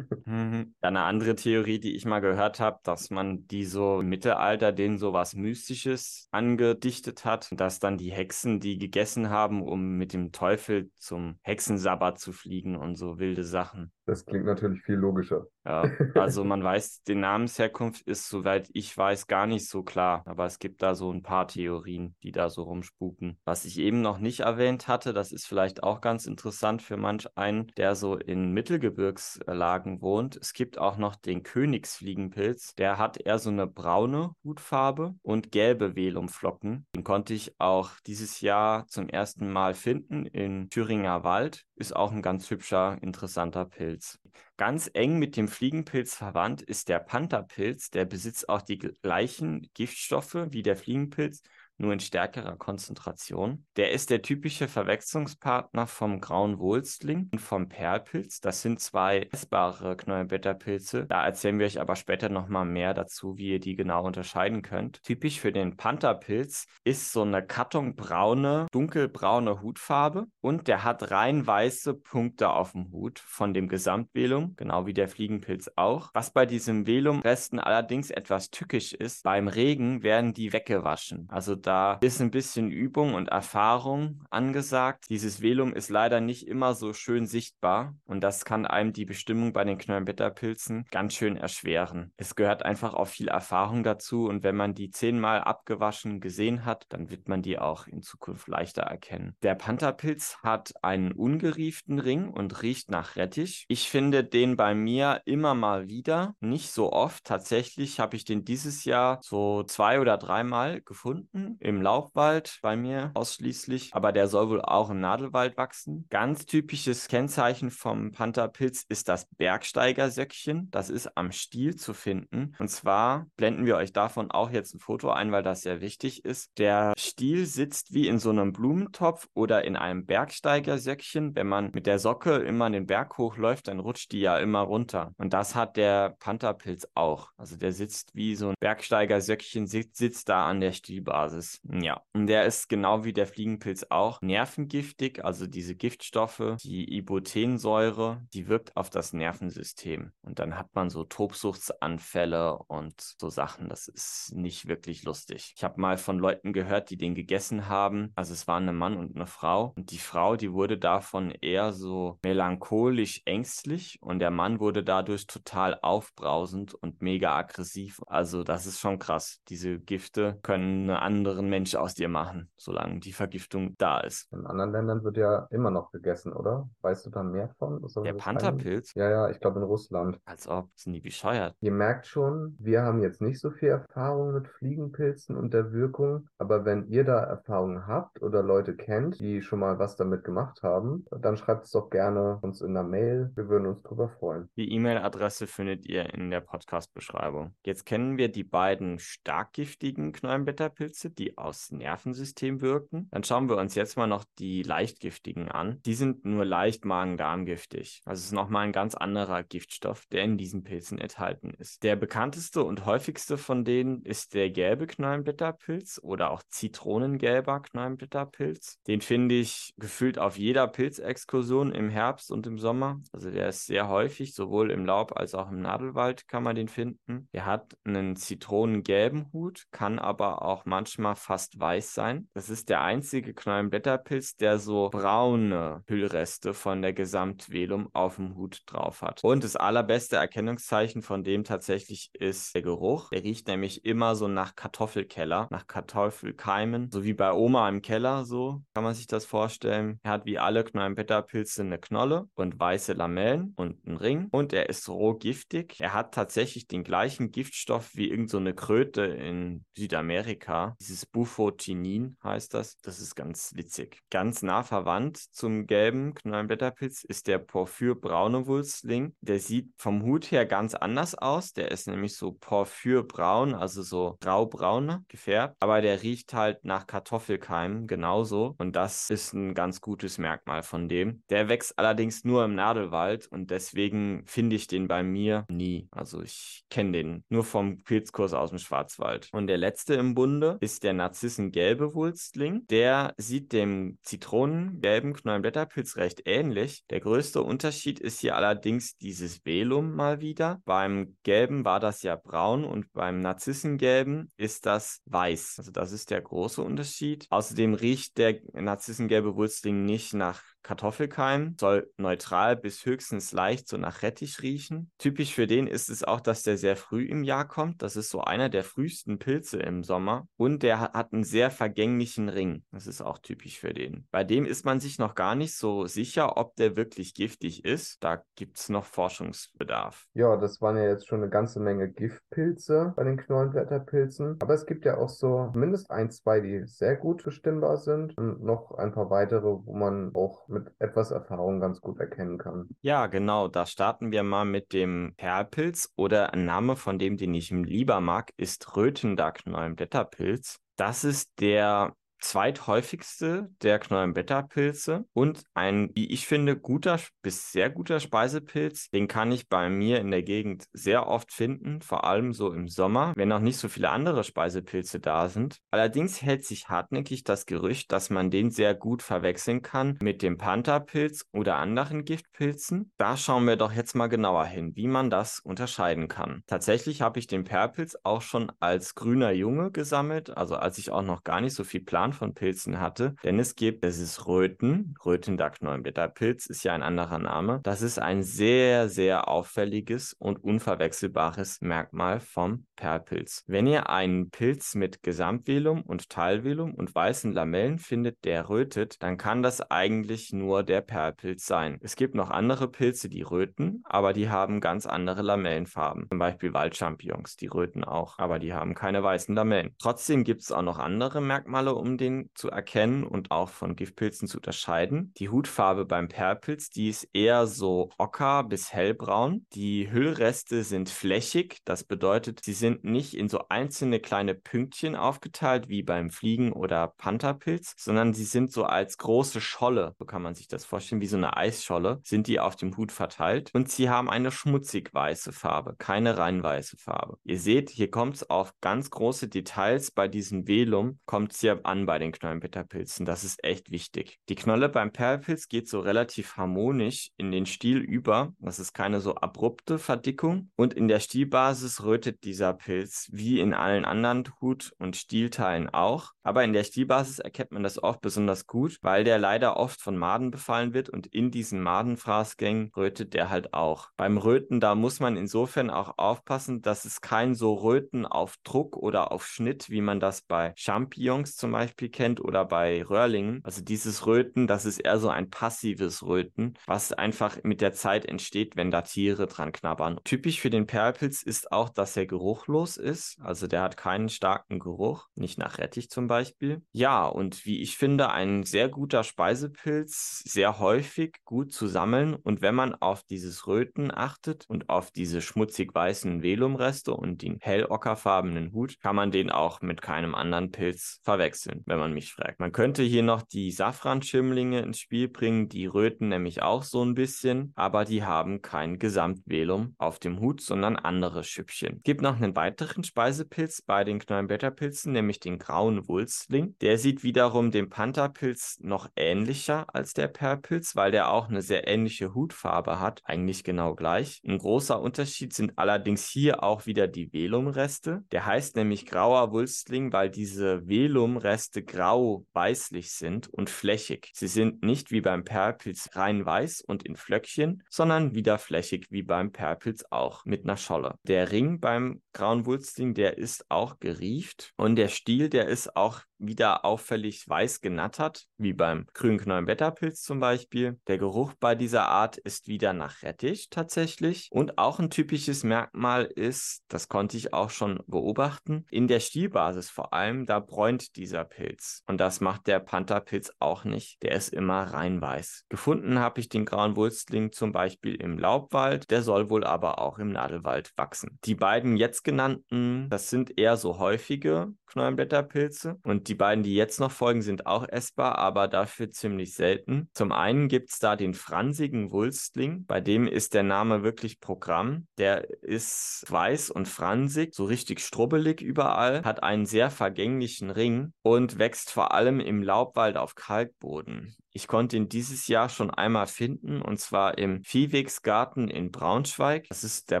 Speaker 2: Mhm. Dann eine andere Theorie, die ich mal gehört habe, dass man die so im Mittelalter denen so was Mystisches angedichtet hat, dass dann die Hexen die gegessen haben, um mit dem Teufel zum Hexensabbat zu fliegen und so wilde Sachen.
Speaker 1: Das klingt natürlich viel logischer.
Speaker 2: Ja, <laughs> also man weiß, die Namensherkunft ist, soweit ich weiß, gar nicht so klar. Aber es gibt da so ein paar Theorien, die da so rumspuken. Was ich eben noch nicht erwähnt hatte, das ist vielleicht auch ganz interessant für manch einen, der so in Mittelgebirgslagen wohnt. Es gibt auch noch den Königsfliegenpilz. Der hat eher so eine braune Hutfarbe und gelbe Velumflocken. Den konnte ich auch dieses Jahr zum ersten Mal finden in Thüringer Wald. Ist auch ein ganz hübscher, interessanter Pilz. Ganz eng mit dem Fliegenpilz verwandt ist der Pantherpilz. Der besitzt auch die gleichen Giftstoffe wie der Fliegenpilz nur in stärkerer Konzentration. Der ist der typische Verwechslungspartner vom grauen Wulstling und vom Perlpilz. Das sind zwei essbare Knollenblätterpilze. Da erzählen wir euch aber später nochmal mehr dazu, wie ihr die genau unterscheiden könnt. Typisch für den Pantherpilz ist so eine kartonbraune, dunkelbraune Hutfarbe und der hat rein weiße Punkte auf dem Hut von dem Gesamtvelum, genau wie der Fliegenpilz auch. Was bei diesem Velumresten allerdings etwas tückisch ist, beim Regen werden die weggewaschen. Also da ist ein bisschen Übung und Erfahrung angesagt. Dieses Velum ist leider nicht immer so schön sichtbar und das kann einem die Bestimmung bei den Knollenblätterpilzen ganz schön erschweren. Es gehört einfach auch viel Erfahrung dazu und wenn man die zehnmal abgewaschen gesehen hat, dann wird man die auch in Zukunft leichter erkennen. Der Pantherpilz hat einen ungerieften Ring und riecht nach Rettich. Ich finde den bei mir immer mal wieder, nicht so oft. Tatsächlich habe ich den dieses Jahr so zwei oder dreimal gefunden im Laubwald bei mir ausschließlich, aber der soll wohl auch im Nadelwald wachsen. Ganz typisches Kennzeichen vom Pantherpilz ist das Bergsteigersöckchen. Das ist am Stiel zu finden. Und zwar blenden wir euch davon auch jetzt ein Foto ein, weil das sehr wichtig ist. Der Stiel sitzt wie in so einem Blumentopf oder in einem Bergsteigersöckchen. Wenn man mit der Socke immer den Berg hochläuft, dann rutscht die ja immer runter. Und das hat der Pantherpilz auch. Also der sitzt wie so ein Bergsteigersöckchen, sitzt, sitzt da an der Stielbasis. Ja, und der ist genau wie der Fliegenpilz auch nervengiftig, also diese Giftstoffe, die Ibotensäure, die wirkt auf das Nervensystem. Und dann hat man so Tobsuchtsanfälle und so Sachen. Das ist nicht wirklich lustig. Ich habe mal von Leuten gehört, die den gegessen haben. Also es waren ein Mann und eine Frau. Und die Frau, die wurde davon eher so melancholisch ängstlich und der Mann wurde dadurch total aufbrausend und mega aggressiv. Also das ist schon krass. Diese Gifte können eine andere anderen Mensch aus dir machen, solange die Vergiftung da ist.
Speaker 1: In anderen Ländern wird ja immer noch gegessen, oder? Weißt du da mehr von?
Speaker 2: Der Pantherpilz?
Speaker 1: Ja, ja, ich glaube in Russland.
Speaker 2: Als ob, sind die bescheuert.
Speaker 1: Ihr merkt schon, wir haben jetzt nicht so viel Erfahrung mit Fliegenpilzen und der Wirkung, aber wenn ihr da Erfahrungen habt oder Leute kennt, die schon mal was damit gemacht haben, dann schreibt es doch gerne uns in der Mail. Wir würden uns drüber freuen.
Speaker 2: Die E-Mail-Adresse findet ihr in der Podcast-Beschreibung. Jetzt kennen wir die beiden stark giftigen Knollenblätterpilze, die aus Nervensystem wirken. Dann schauen wir uns jetzt mal noch die leichtgiftigen an. Die sind nur leicht magen-darm-giftig. Also es ist nochmal ein ganz anderer Giftstoff, der in diesen Pilzen enthalten ist. Der bekannteste und häufigste von denen ist der gelbe Knollenblätterpilz oder auch zitronengelber Knollenblätterpilz. Den finde ich gefühlt auf jeder Pilzexkursion im Herbst und im Sommer. Also der ist sehr häufig, sowohl im Laub als auch im Nadelwald kann man den finden. Der hat einen zitronengelben Hut, kann aber auch manchmal fast weiß sein. Das ist der einzige Knollenblätterpilz, der so braune Hüllreste von der Gesamtvelum auf dem Hut drauf hat. Und das allerbeste Erkennungszeichen von dem tatsächlich ist der Geruch. Der riecht nämlich immer so nach Kartoffelkeller, nach Kartoffelkeimen, so wie bei Oma im Keller, so kann man sich das vorstellen. Er hat wie alle Knollenblätterpilze eine Knolle und weiße Lamellen und einen Ring und er ist roh giftig. Er hat tatsächlich den gleichen Giftstoff wie irgendeine so Kröte in Südamerika. Dieses Bufotinin heißt das. Das ist ganz witzig. Ganz nah verwandt zum gelben Knollenblätterpilz ist der Porphyrbraune Wulstling. Der sieht vom Hut her ganz anders aus. Der ist nämlich so porphyrbraun, also so graubraune gefärbt. Aber der riecht halt nach Kartoffelkeimen genauso. Und das ist ein ganz gutes Merkmal von dem. Der wächst allerdings nur im Nadelwald und deswegen finde ich den bei mir nie. Also ich kenne den nur vom Pilzkurs aus dem Schwarzwald. Und der letzte im Bunde ist der Narzissengelbe Wulstling. Der sieht dem zitronengelben Knollenblätterpilz recht ähnlich. Der größte Unterschied ist hier allerdings dieses Velum mal wieder. Beim gelben war das ja braun und beim Narzissengelben ist das weiß. Also das ist der große Unterschied. Außerdem riecht der Narzissengelbe Wulstling nicht nach Kartoffelkeim, soll neutral bis höchstens leicht so nach Rettich riechen. Typisch für den ist es auch, dass der sehr früh im Jahr kommt. Das ist so einer der frühesten Pilze im Sommer. Und der hat einen sehr vergänglichen Ring. Das ist auch typisch für den. Bei dem ist man sich noch gar nicht so sicher, ob der wirklich giftig ist. Da gibt es noch Forschungsbedarf.
Speaker 1: Ja, das waren ja jetzt schon eine ganze Menge Giftpilze bei den Knollenblätterpilzen. Aber es gibt ja auch so mindestens ein, zwei, die sehr gut bestimmbar sind und noch ein paar weitere, wo man auch mit etwas Erfahrung ganz gut erkennen kann.
Speaker 2: Ja, genau. Da starten wir mal mit dem Perlpilz oder ein Name von dem, den ich lieber mag, ist Rötender Knollenblätterpilz. Das ist der zweithäufigste der Knollenblätterpilze und ein, wie ich finde, guter bis sehr guter Speisepilz. Den kann ich bei mir in der Gegend sehr oft finden, vor allem so im Sommer, wenn noch nicht so viele andere Speisepilze da sind. Allerdings hält sich hartnäckig das Gerücht, dass man den sehr gut verwechseln kann mit dem Pantherpilz oder anderen Giftpilzen. Da schauen wir doch jetzt mal genauer hin, wie man das unterscheiden kann. Tatsächlich habe ich den Perlpilz auch schon als grüner Junge gesammelt, also als ich auch noch gar nicht so viel Plan Von Pilzen hatte. Denn es gibt, es ist Röten, Rötendackneublätterpilz ist ja ein anderer Name. Das ist ein sehr, sehr auffälliges und unverwechselbares Merkmal vom Perlpilz. Wenn ihr einen Pilz mit Gesamtvelum und Teilvelum und weißen Lamellen findet, der rötet, dann kann das eigentlich nur der Perlpilz sein. Es gibt noch andere Pilze, die röten, aber die haben ganz andere Lamellenfarben. Zum Beispiel Waldchampignons, die röten auch, aber die haben keine weißen Lamellen. Trotzdem gibt es auch noch andere Merkmale, um den zu erkennen und auch von Giftpilzen zu unterscheiden. Die Hutfarbe beim Perlpilz, die ist eher so ocker bis hellbraun. Die Hüllreste sind flächig, das bedeutet, sie sind nicht in so einzelne kleine Pünktchen aufgeteilt wie beim Fliegen- oder Pantherpilz, sondern sie sind so als große Scholle, so kann man sich das vorstellen, wie so eine Eisscholle, sind die auf dem Hut verteilt und sie haben eine schmutzig weiße Farbe, keine rein weiße Farbe. Ihr seht, hier kommt es auf ganz große Details bei diesem Velum, kommt es hier an bei den Knollenblätterpilzen. Das ist echt wichtig. Die Knolle beim Perlpilz geht so relativ harmonisch in den Stiel über. Das ist keine so abrupte Verdickung. Und in der Stielbasis rötet dieser Pilz wie in allen anderen Hut- und Stielteilen auch. Aber in der Stielbasis erkennt man das oft besonders gut, weil der leider oft von Maden befallen wird und in diesen Madenfraßgängen rötet der halt auch. Beim Röten, da muss man insofern auch aufpassen, dass es kein so Röten auf Druck oder auf Schnitt, wie man das bei Champignons zum Beispiel Beispiel kennt oder bei Röhrlingen. Also dieses Röten, das ist eher so ein passives Röten, was einfach mit der Zeit entsteht, wenn da Tiere dran knabbern. Typisch für den Perlpilz ist auch, dass er geruchlos ist. Also der hat keinen starken Geruch, nicht nach Rettich zum Beispiel. Ja, und wie ich finde, ein sehr guter Speisepilz, sehr häufig gut zu sammeln. Und wenn man auf dieses Röten achtet und auf diese schmutzig weißen Velumreste und den hell ockerfarbenen Hut, kann man den auch mit keinem anderen Pilz verwechseln. Röten, wenn man mich fragt. Man könnte hier noch die Safranschimmlinge ins Spiel bringen, die röten nämlich auch so ein bisschen, aber die haben kein Gesamtvelum auf dem Hut, sondern andere Schüppchen. Es gibt noch einen weiteren Speisepilz bei den Knollenblätterpilzen, nämlich den grauen Wulstling. Der sieht wiederum dem Pantherpilz noch ähnlicher als der Perlpilz, weil der auch eine sehr ähnliche Hutfarbe hat, eigentlich genau gleich. Ein großer Unterschied sind allerdings hier auch wieder die Velumreste. Der heißt nämlich grauer Wulstling, weil diese Velumreste grau-weißlich sind und flächig. Sie sind nicht wie beim Perlpilz rein weiß und in Flöckchen, sondern wieder flächig wie beim Perlpilz auch mit einer Scholle. Der Ring beim grauen Wulstling, der ist auch gerieft und der Stiel, der ist auch wieder auffällig weiß genattert, wie beim grünen Wetterpilz zum Beispiel. Der Geruch bei dieser Art ist wieder nach Rettich tatsächlich. Und auch ein typisches Merkmal ist, das konnte ich auch schon beobachten, in der Stielbasis vor allem, da bräunt dieser Pilz. Und das macht der Pantherpilz auch nicht. Der ist immer rein weiß. Gefunden habe ich den grauen Wulstling zum Beispiel im Laubwald. Der soll wohl aber auch im Nadelwald wachsen. Die beiden jetzt genannten, das sind eher so häufige Knollenblätterpilze. Und die beiden, die jetzt noch folgen, sind auch essbar, aber dafür ziemlich selten. Zum einen gibt es da den fransigen Wulstling, bei dem ist der Name wirklich Programm. Der ist weiß und fransig, so richtig strubbelig überall, hat einen sehr vergänglichen Ring und wächst vor allem im Laubwald auf Kalkboden. Ich konnte ihn dieses Jahr schon einmal finden und zwar im Viehwegsgarten in Braunschweig. Das ist der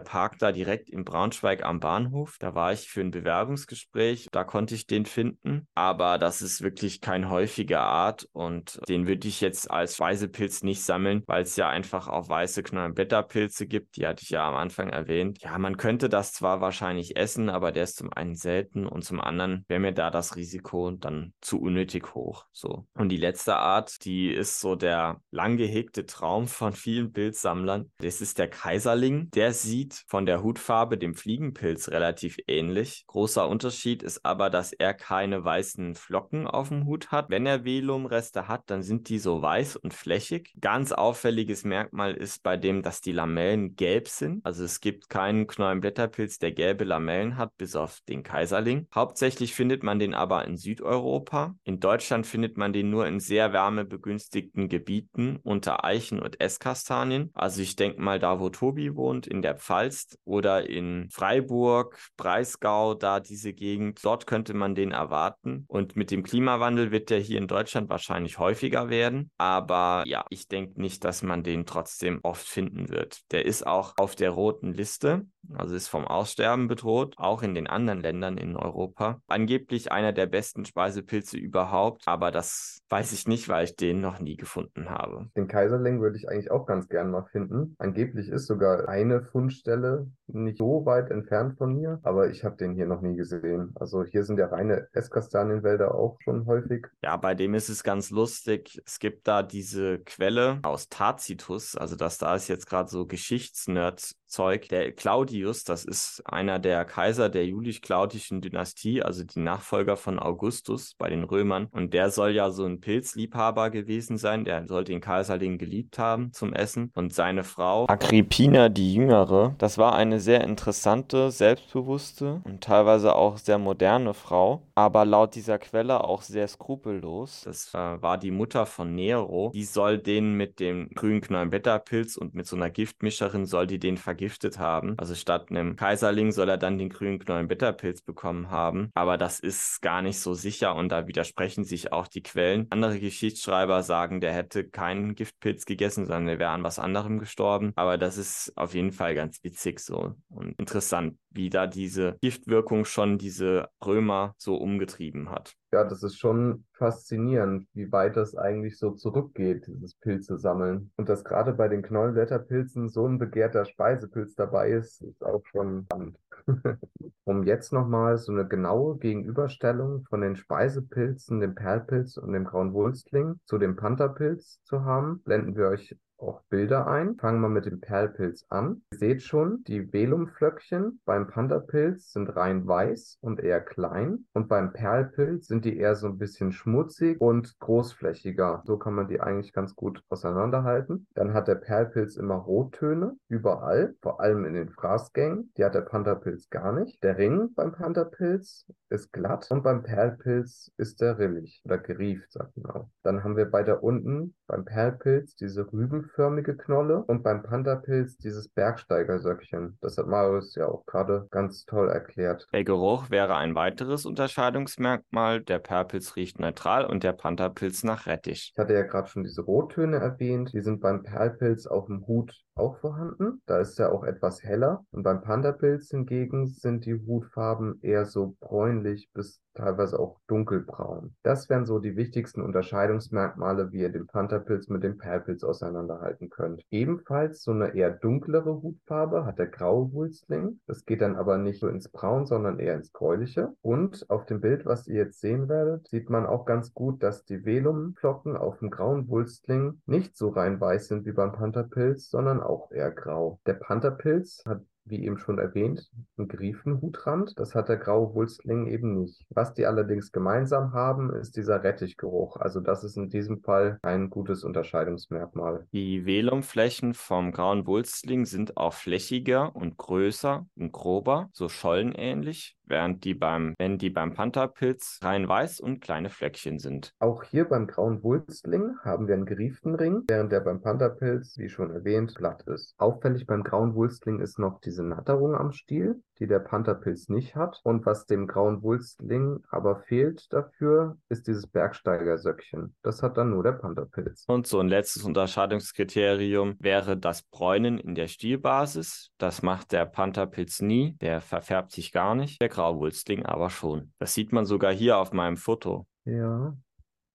Speaker 2: Park da direkt in Braunschweig am Bahnhof. Da war ich für ein Bewerbungsgespräch, da konnte ich den finden. Aber das ist wirklich kein häufiger Art und den würde ich jetzt als Speisepilz nicht sammeln, weil es ja einfach auch weiße Knollenblätterpilze gibt. Die hatte ich ja am Anfang erwähnt. Ja, man könnte das zwar wahrscheinlich essen, aber der ist zum einen selten und zum anderen wäre mir da das Risiko dann zu unnötig hoch. So. Und die letzte Art, die ist so der lang gehegte Traum von vielen Pilzsammlern. Das ist der Kaiserling. Der sieht von der Hutfarbe dem Fliegenpilz relativ ähnlich. Großer Unterschied ist aber, dass er keine weißen Flocken auf dem Hut hat. Wenn er Velumreste hat, dann sind die so weiß und flächig. Ganz auffälliges Merkmal ist bei dem, dass die Lamellen gelb sind. Also es gibt keinen Knollenblätterpilz, der gelbe Lamellen hat, bis auf den Kaiserling. Hauptsächlich findet man den aber in Südeuropa. In Deutschland findet man den nur in sehr wärmebegünstigten begünstigten Gebieten unter Eichen und Esskastanien. Also ich denke mal da, wo Tobi wohnt, in der Pfalz oder in Freiburg, Breisgau, da diese Gegend, dort könnte man den erwarten. Und mit dem Klimawandel wird der hier in Deutschland wahrscheinlich häufiger werden. Aber ja, ich denke nicht, dass man den trotzdem oft finden wird. Der ist auch auf der roten Liste, also ist vom Aussterben bedroht, auch in den anderen Ländern in Europa. Angeblich einer der besten Speisepilze überhaupt, aber das weiß ich nicht, weil ich den noch nie gefunden habe.
Speaker 1: Den Kaiserling würde ich eigentlich auch ganz gern mal finden. Angeblich ist sogar eine Fundstelle nicht so weit entfernt von mir, aber ich habe den hier noch nie gesehen. Also hier sind ja reine Esskastanienwälder auch schon häufig.
Speaker 2: Ja, bei dem ist es ganz lustig. Es gibt da diese Quelle aus Tacitus, also das da ist jetzt gerade so Geschichtsnerd Zeug. Der Claudius, das ist einer der Kaiser der julisch-claudischen Dynastie, also die Nachfolger von Augustus bei den Römern. Und der soll ja so ein Pilzliebhaber gewesen sein. Der soll den Kaiserling geliebt haben zum Essen. Und seine Frau Agrippina die Jüngere, das war eine sehr interessante, selbstbewusste und teilweise auch sehr moderne Frau, aber laut dieser Quelle auch sehr skrupellos. Das äh, war die Mutter von Nero. Die soll den mit dem grünen Knollenblätterpilz und mit so einer Giftmischerin soll die den vergiften vergiftet haben. Also statt einem Kaiserling soll er dann den grünen Knollenbitterpilz bekommen haben. Aber das ist gar nicht so sicher und da widersprechen sich auch die Quellen. Andere Geschichtsschreiber sagen, der hätte keinen Giftpilz gegessen, sondern er wäre an was anderem gestorben. Aber das ist auf jeden Fall ganz witzig so und interessant, wie da diese Giftwirkung schon diese Römer so umgetrieben hat.
Speaker 1: Ja, das ist schon faszinierend, wie weit das eigentlich so zurückgeht, dieses Pilze sammeln. Und dass gerade bei den Knollenblätterpilzen so ein begehrter Speisepilz dabei ist, ist auch schon spannend. <laughs> um jetzt nochmal so eine genaue Gegenüberstellung von den Speisepilzen, dem Perlpilz und dem Grauen Wulstling zu dem Pantherpilz zu haben, blenden wir euch auch Bilder ein. Fangen wir mit dem Perlpilz an. Ihr seht schon, die Velumflöckchen beim Pantherpilz sind rein weiß und eher klein. Und beim Perlpilz sind die eher so ein bisschen schmutzig und großflächiger. So kann man die eigentlich ganz gut auseinanderhalten. Dann hat der Perlpilz immer Rottöne überall, vor allem in den Fraßgängen. Die hat der Pantherpilz gar nicht. Der Ring beim Pantherpilz ist glatt und beim Perlpilz ist der rillig oder gerieft, sagt man auch. Dann haben wir bei der unten beim Perlpilz diese rübenförmige Knolle und beim Pantherpilz dieses Bergsteigersöckchen. Das hat Marius ja auch gerade ganz toll erklärt.
Speaker 2: Der Geruch wäre ein weiteres Unterscheidungsmerkmal. Der Perlpilz riecht neutral und der Pantherpilz nach Rettich.
Speaker 1: Ich hatte ja gerade schon diese Rottöne erwähnt. Die sind beim Perlpilz auf dem Hut auch vorhanden. Da ist er auch etwas heller. Und beim Pantherpilz hingegen sind die Hutfarben eher so bräunlich bis teilweise auch dunkelbraun. Das wären so die wichtigsten Unterscheidungsmerkmale, wie ihr den Pantherpilz mit dem Perlpilz auseinanderhalten könnt. Ebenfalls so eine eher dunklere Hutfarbe hat der graue Wulstling. Das geht dann aber nicht so ins Braun, sondern eher ins Gräuliche. Und auf dem Bild, was ihr jetzt sehen werdet, sieht man auch ganz gut, dass die Velumflocken auf dem grauen Wulstling nicht so rein weiß sind wie beim Pantherpilz, sondern auch eher grau. Der Pantherpilz hat wie eben schon erwähnt, einen Griefenhutrand. Das hat der graue Wulstling eben nicht. Was die allerdings gemeinsam haben, ist dieser Rettichgeruch. Also das ist in diesem Fall ein gutes Unterscheidungsmerkmal.
Speaker 2: Die Velumflächen vom grauen Wulstling sind auch flächiger und größer und grober, so schollenähnlich, während die beim, wenn die beim Pantherpilz rein weiß und kleine Fleckchen sind.
Speaker 1: Auch hier beim grauen Wulstling haben wir einen gerieften Ring, während der beim Pantherpilz, wie schon erwähnt, glatt ist. Auffällig beim grauen Wulstling ist noch diese Natterung am Stiel, die der Pantherpilz nicht hat. Und was dem grauen Wulstling aber fehlt dafür, ist dieses Bergsteigersöckchen. Das hat dann nur der Pantherpilz.
Speaker 2: Und so ein letztes Unterscheidungskriterium wäre das Bräunen in der Stielbasis. Das macht der Pantherpilz nie, der verfärbt sich gar nicht, der Grauwulstling aber schon. Das sieht man sogar hier auf meinem Foto.
Speaker 1: Ja.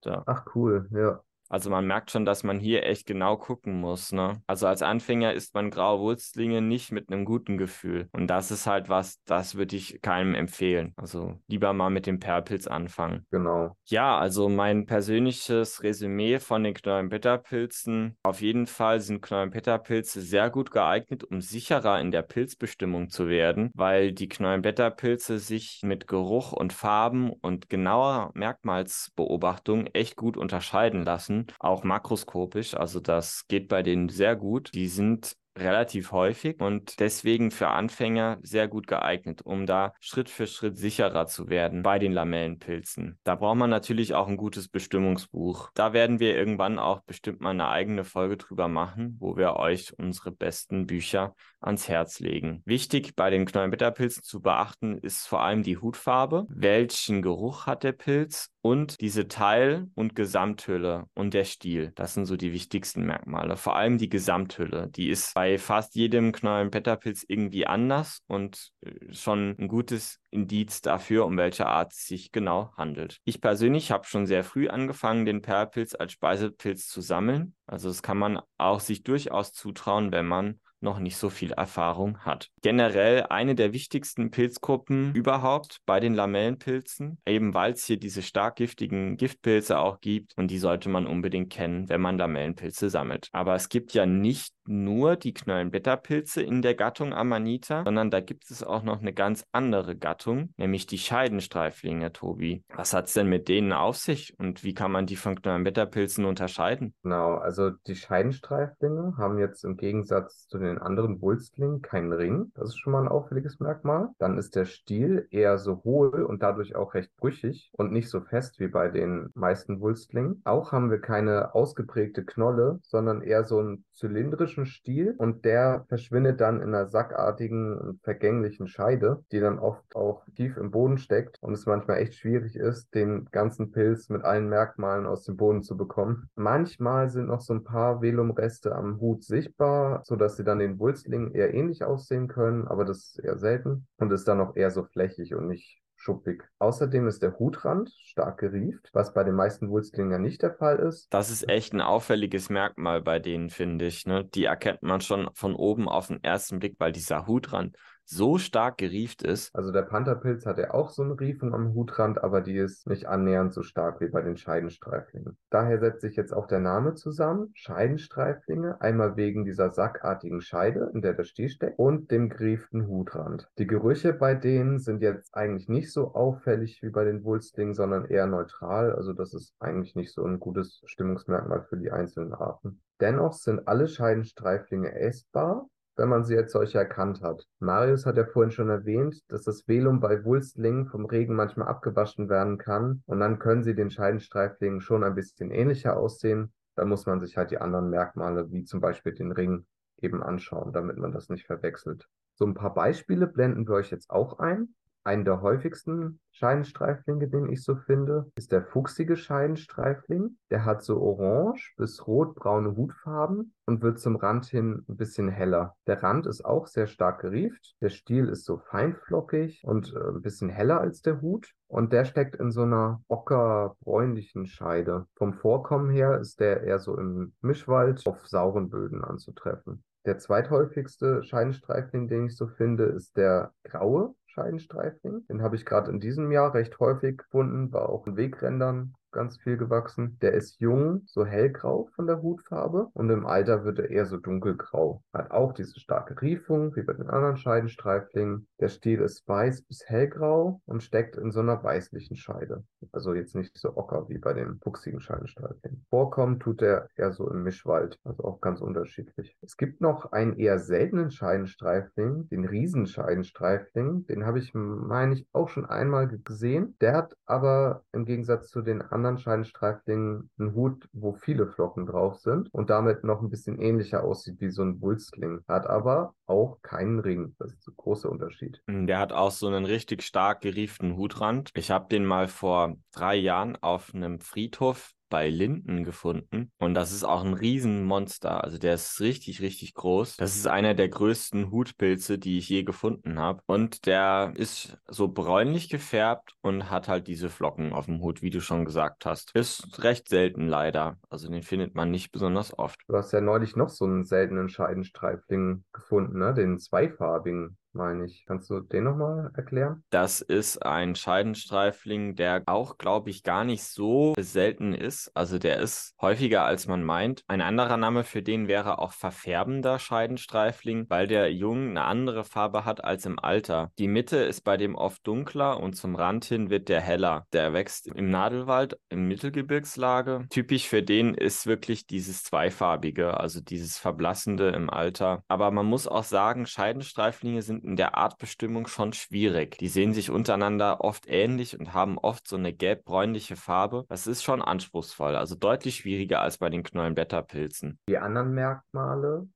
Speaker 2: Da.
Speaker 1: Ach cool, ja.
Speaker 2: Also man merkt schon, dass man hier echt genau gucken muss. Ne? Also als Anfänger isst man graue Wurstlinge nicht mit einem guten Gefühl. Und das ist halt was, das würde ich keinem empfehlen. Also lieber mal mit dem Perlpilz anfangen.
Speaker 1: Genau.
Speaker 2: Ja, also mein persönliches Resümee von den Knollenblätterpilzen. Auf jeden Fall sind Knollenblätterpilze sehr gut geeignet, um sicherer in der Pilzbestimmung zu werden, weil die Knollenblätterpilze sich mit Geruch und Farben und genauer Merkmalsbeobachtung echt gut unterscheiden lassen auch makroskopisch. Also das geht bei denen sehr gut. Die sind relativ häufig und deswegen für Anfänger sehr gut geeignet, um da Schritt für Schritt sicherer zu werden bei den Lamellenpilzen. Da braucht man natürlich auch ein gutes Bestimmungsbuch. Da werden wir irgendwann auch bestimmt mal eine eigene Folge drüber machen, wo wir euch unsere besten Bücher ans Herz legen. Wichtig bei den Knollenblätterpilzen zu beachten ist vor allem die Hutfarbe. Welchen Geruch hat der Pilz? Und diese Teil- und Gesamthülle und der Stiel. Das sind so die wichtigsten Merkmale. Vor allem die Gesamthülle. Die ist bei fast jedem Knollenblätterpilz irgendwie anders und äh, schon ein gutes Indiz dafür, um welche Art es sich genau handelt. Ich persönlich habe schon sehr früh angefangen, den Perlpilz als Speisepilz zu sammeln. Also das kann man auch sich durchaus zutrauen, wenn man noch nicht so viel Erfahrung hat. Generell eine der wichtigsten Pilzgruppen überhaupt bei den Lamellenpilzen, eben weil es hier diese stark giftigen Giftpilze auch gibt und die sollte man unbedingt kennen, wenn man Lamellenpilze sammelt. Aber es gibt ja nicht nur die Knollenblätterpilze in der Gattung Amanita, sondern da gibt es auch noch eine ganz andere Gattung, nämlich die Scheidenstreiflinge, Tobi. Was hat es denn mit denen auf sich und wie kann man die von Knollenblätterpilzen unterscheiden?
Speaker 1: Genau, also die Scheidenstreiflinge haben jetzt im Gegensatz zu den anderen Wulstlingen keinen Ring. Das ist schon mal ein auffälliges Merkmal. Dann ist der Stiel eher so hohl und dadurch auch recht brüchig und nicht so fest wie bei den meisten Wulstlingen. Auch haben wir keine ausgeprägte Knolle, sondern eher so einen zylindrischen Stiel und der verschwindet dann in einer sackartigen und vergänglichen Scheide, die dann oft auch tief im Boden steckt und es manchmal echt schwierig ist, den ganzen Pilz mit allen Merkmalen aus dem Boden zu bekommen. Manchmal sind noch so ein paar Velumreste am Hut sichtbar, sodass sie dann den Wulstlingen eher ähnlich aussehen können, aber das ist eher selten und ist dann auch eher so flächig und nicht schuppig. Außerdem ist der Hutrand stark gerieft, was bei den meisten Wulstlingen ja nicht der Fall ist.
Speaker 2: Das ist echt ein auffälliges Merkmal bei denen, finde ich. Ne? Die erkennt man schon von oben auf den ersten Blick, weil dieser Hutrand so stark gerieft ist.
Speaker 1: Also der Pantherpilz hat ja auch so eine Riefung am Hutrand, aber die ist nicht annähernd so stark wie bei den Scheidenstreiflingen. Daher setzt sich jetzt auch der Name zusammen, Scheidenstreiflinge, einmal wegen dieser sackartigen Scheide, in der der Stiel steckt, und dem gerieften Hutrand. Die Gerüche bei denen sind jetzt eigentlich nicht so auffällig wie bei den Wulstlingen, sondern eher neutral. Also das ist eigentlich nicht so ein gutes Stimmungsmerkmal für die einzelnen Arten. Dennoch sind alle Scheidenstreiflinge essbar wenn man sie als solche erkannt hat. Marius hat ja vorhin schon erwähnt, dass das Velum bei Wulstlingen vom Regen manchmal abgewaschen werden kann und dann können sie den Scheidenstreiflingen schon ein bisschen ähnlicher aussehen. Dann muss man sich halt die anderen Merkmale, wie zum Beispiel den Ring, eben anschauen, damit man das nicht verwechselt. So ein paar Beispiele blenden wir euch jetzt auch ein. Einen der häufigsten Scheidenstreiflinge, den ich so finde, ist der fuchsige Scheidenstreifling. Der hat so orange bis rotbraune Hutfarben und wird zum Rand hin ein bisschen heller. Der Rand ist auch sehr stark gerieft. Der Stiel ist so feinflockig und äh, ein bisschen heller als der Hut. Und der steckt in so einer ockerbräunlichen Scheide. Vom Vorkommen her ist der eher so im Mischwald auf sauren Böden anzutreffen. Der zweithäufigste Scheidenstreifling, den ich so finde, ist der graue Scheidenstreifling. Den habe ich gerade in diesem Jahr recht häufig gefunden, war auch in Wegrändern ganz viel gewachsen. Der ist jung, so hellgrau von der Hutfarbe und im Alter wird er eher so dunkelgrau. Hat auch diese starke Riefung, wie bei den anderen Scheidenstreiflingen. Der Stiel ist weiß bis hellgrau und steckt in so einer weißlichen Scheide. Also jetzt nicht so ocker wie bei dem fuchsigen Scheidenstreifling. Vorkommen tut er eher so im Mischwald, also auch ganz unterschiedlich. Es gibt noch einen eher seltenen Scheidenstreifling, den Riesenscheidenstreifling. Den habe ich, meine ich, auch schon einmal gesehen. Der hat aber im Gegensatz zu den anderen anderen Scheinstreiflingen einen Hut, wo viele Flocken drauf sind und damit noch ein bisschen ähnlicher aussieht wie so ein Wulstling. Hat aber auch keinen Ring. Das ist ein großer Unterschied.
Speaker 2: Hm, der hat auch so einen richtig stark gerieften Hutrand. Ich habe den mal vor drei Jahren auf einem Friedhof bei Linden gefunden und das ist auch ein Riesenmonster. Also der ist richtig, richtig groß. Das ist einer der größten Hutpilze, die ich je gefunden habe. Und der ist so bräunlich gefärbt und hat halt diese Flocken auf dem Hut, wie du schon gesagt hast. Ist recht selten leider. Also den findet man nicht besonders oft.
Speaker 1: Du hast ja neulich noch so einen seltenen Scheidenstreifling gefunden, ne? Den zweifarbigen meine ich. Kannst du den nochmal erklären?
Speaker 2: Das ist ein Scheidenstreifling, der auch, glaube ich, gar nicht so selten ist. Also der ist häufiger, als man meint. Ein anderer Name für den wäre auch verfärbender Scheidenstreifling, weil der Jung eine andere Farbe hat als im Alter. Die Mitte ist bei dem oft dunkler und zum Rand hin wird der heller. Der wächst im Nadelwald, im Mittelgebirgslage. Typisch für den ist wirklich dieses zweifarbige, also dieses verblassende im Alter. Aber man muss auch sagen, Scheidenstreiflinge sind in der Artbestimmung schon schwierig. Die sehen sich untereinander oft ähnlich und haben oft so eine gelb-bräunliche Farbe. Das ist schon anspruchsvoll, also deutlich schwieriger als bei den Knollenblätterpilzen.
Speaker 1: Die anderen Merkmale,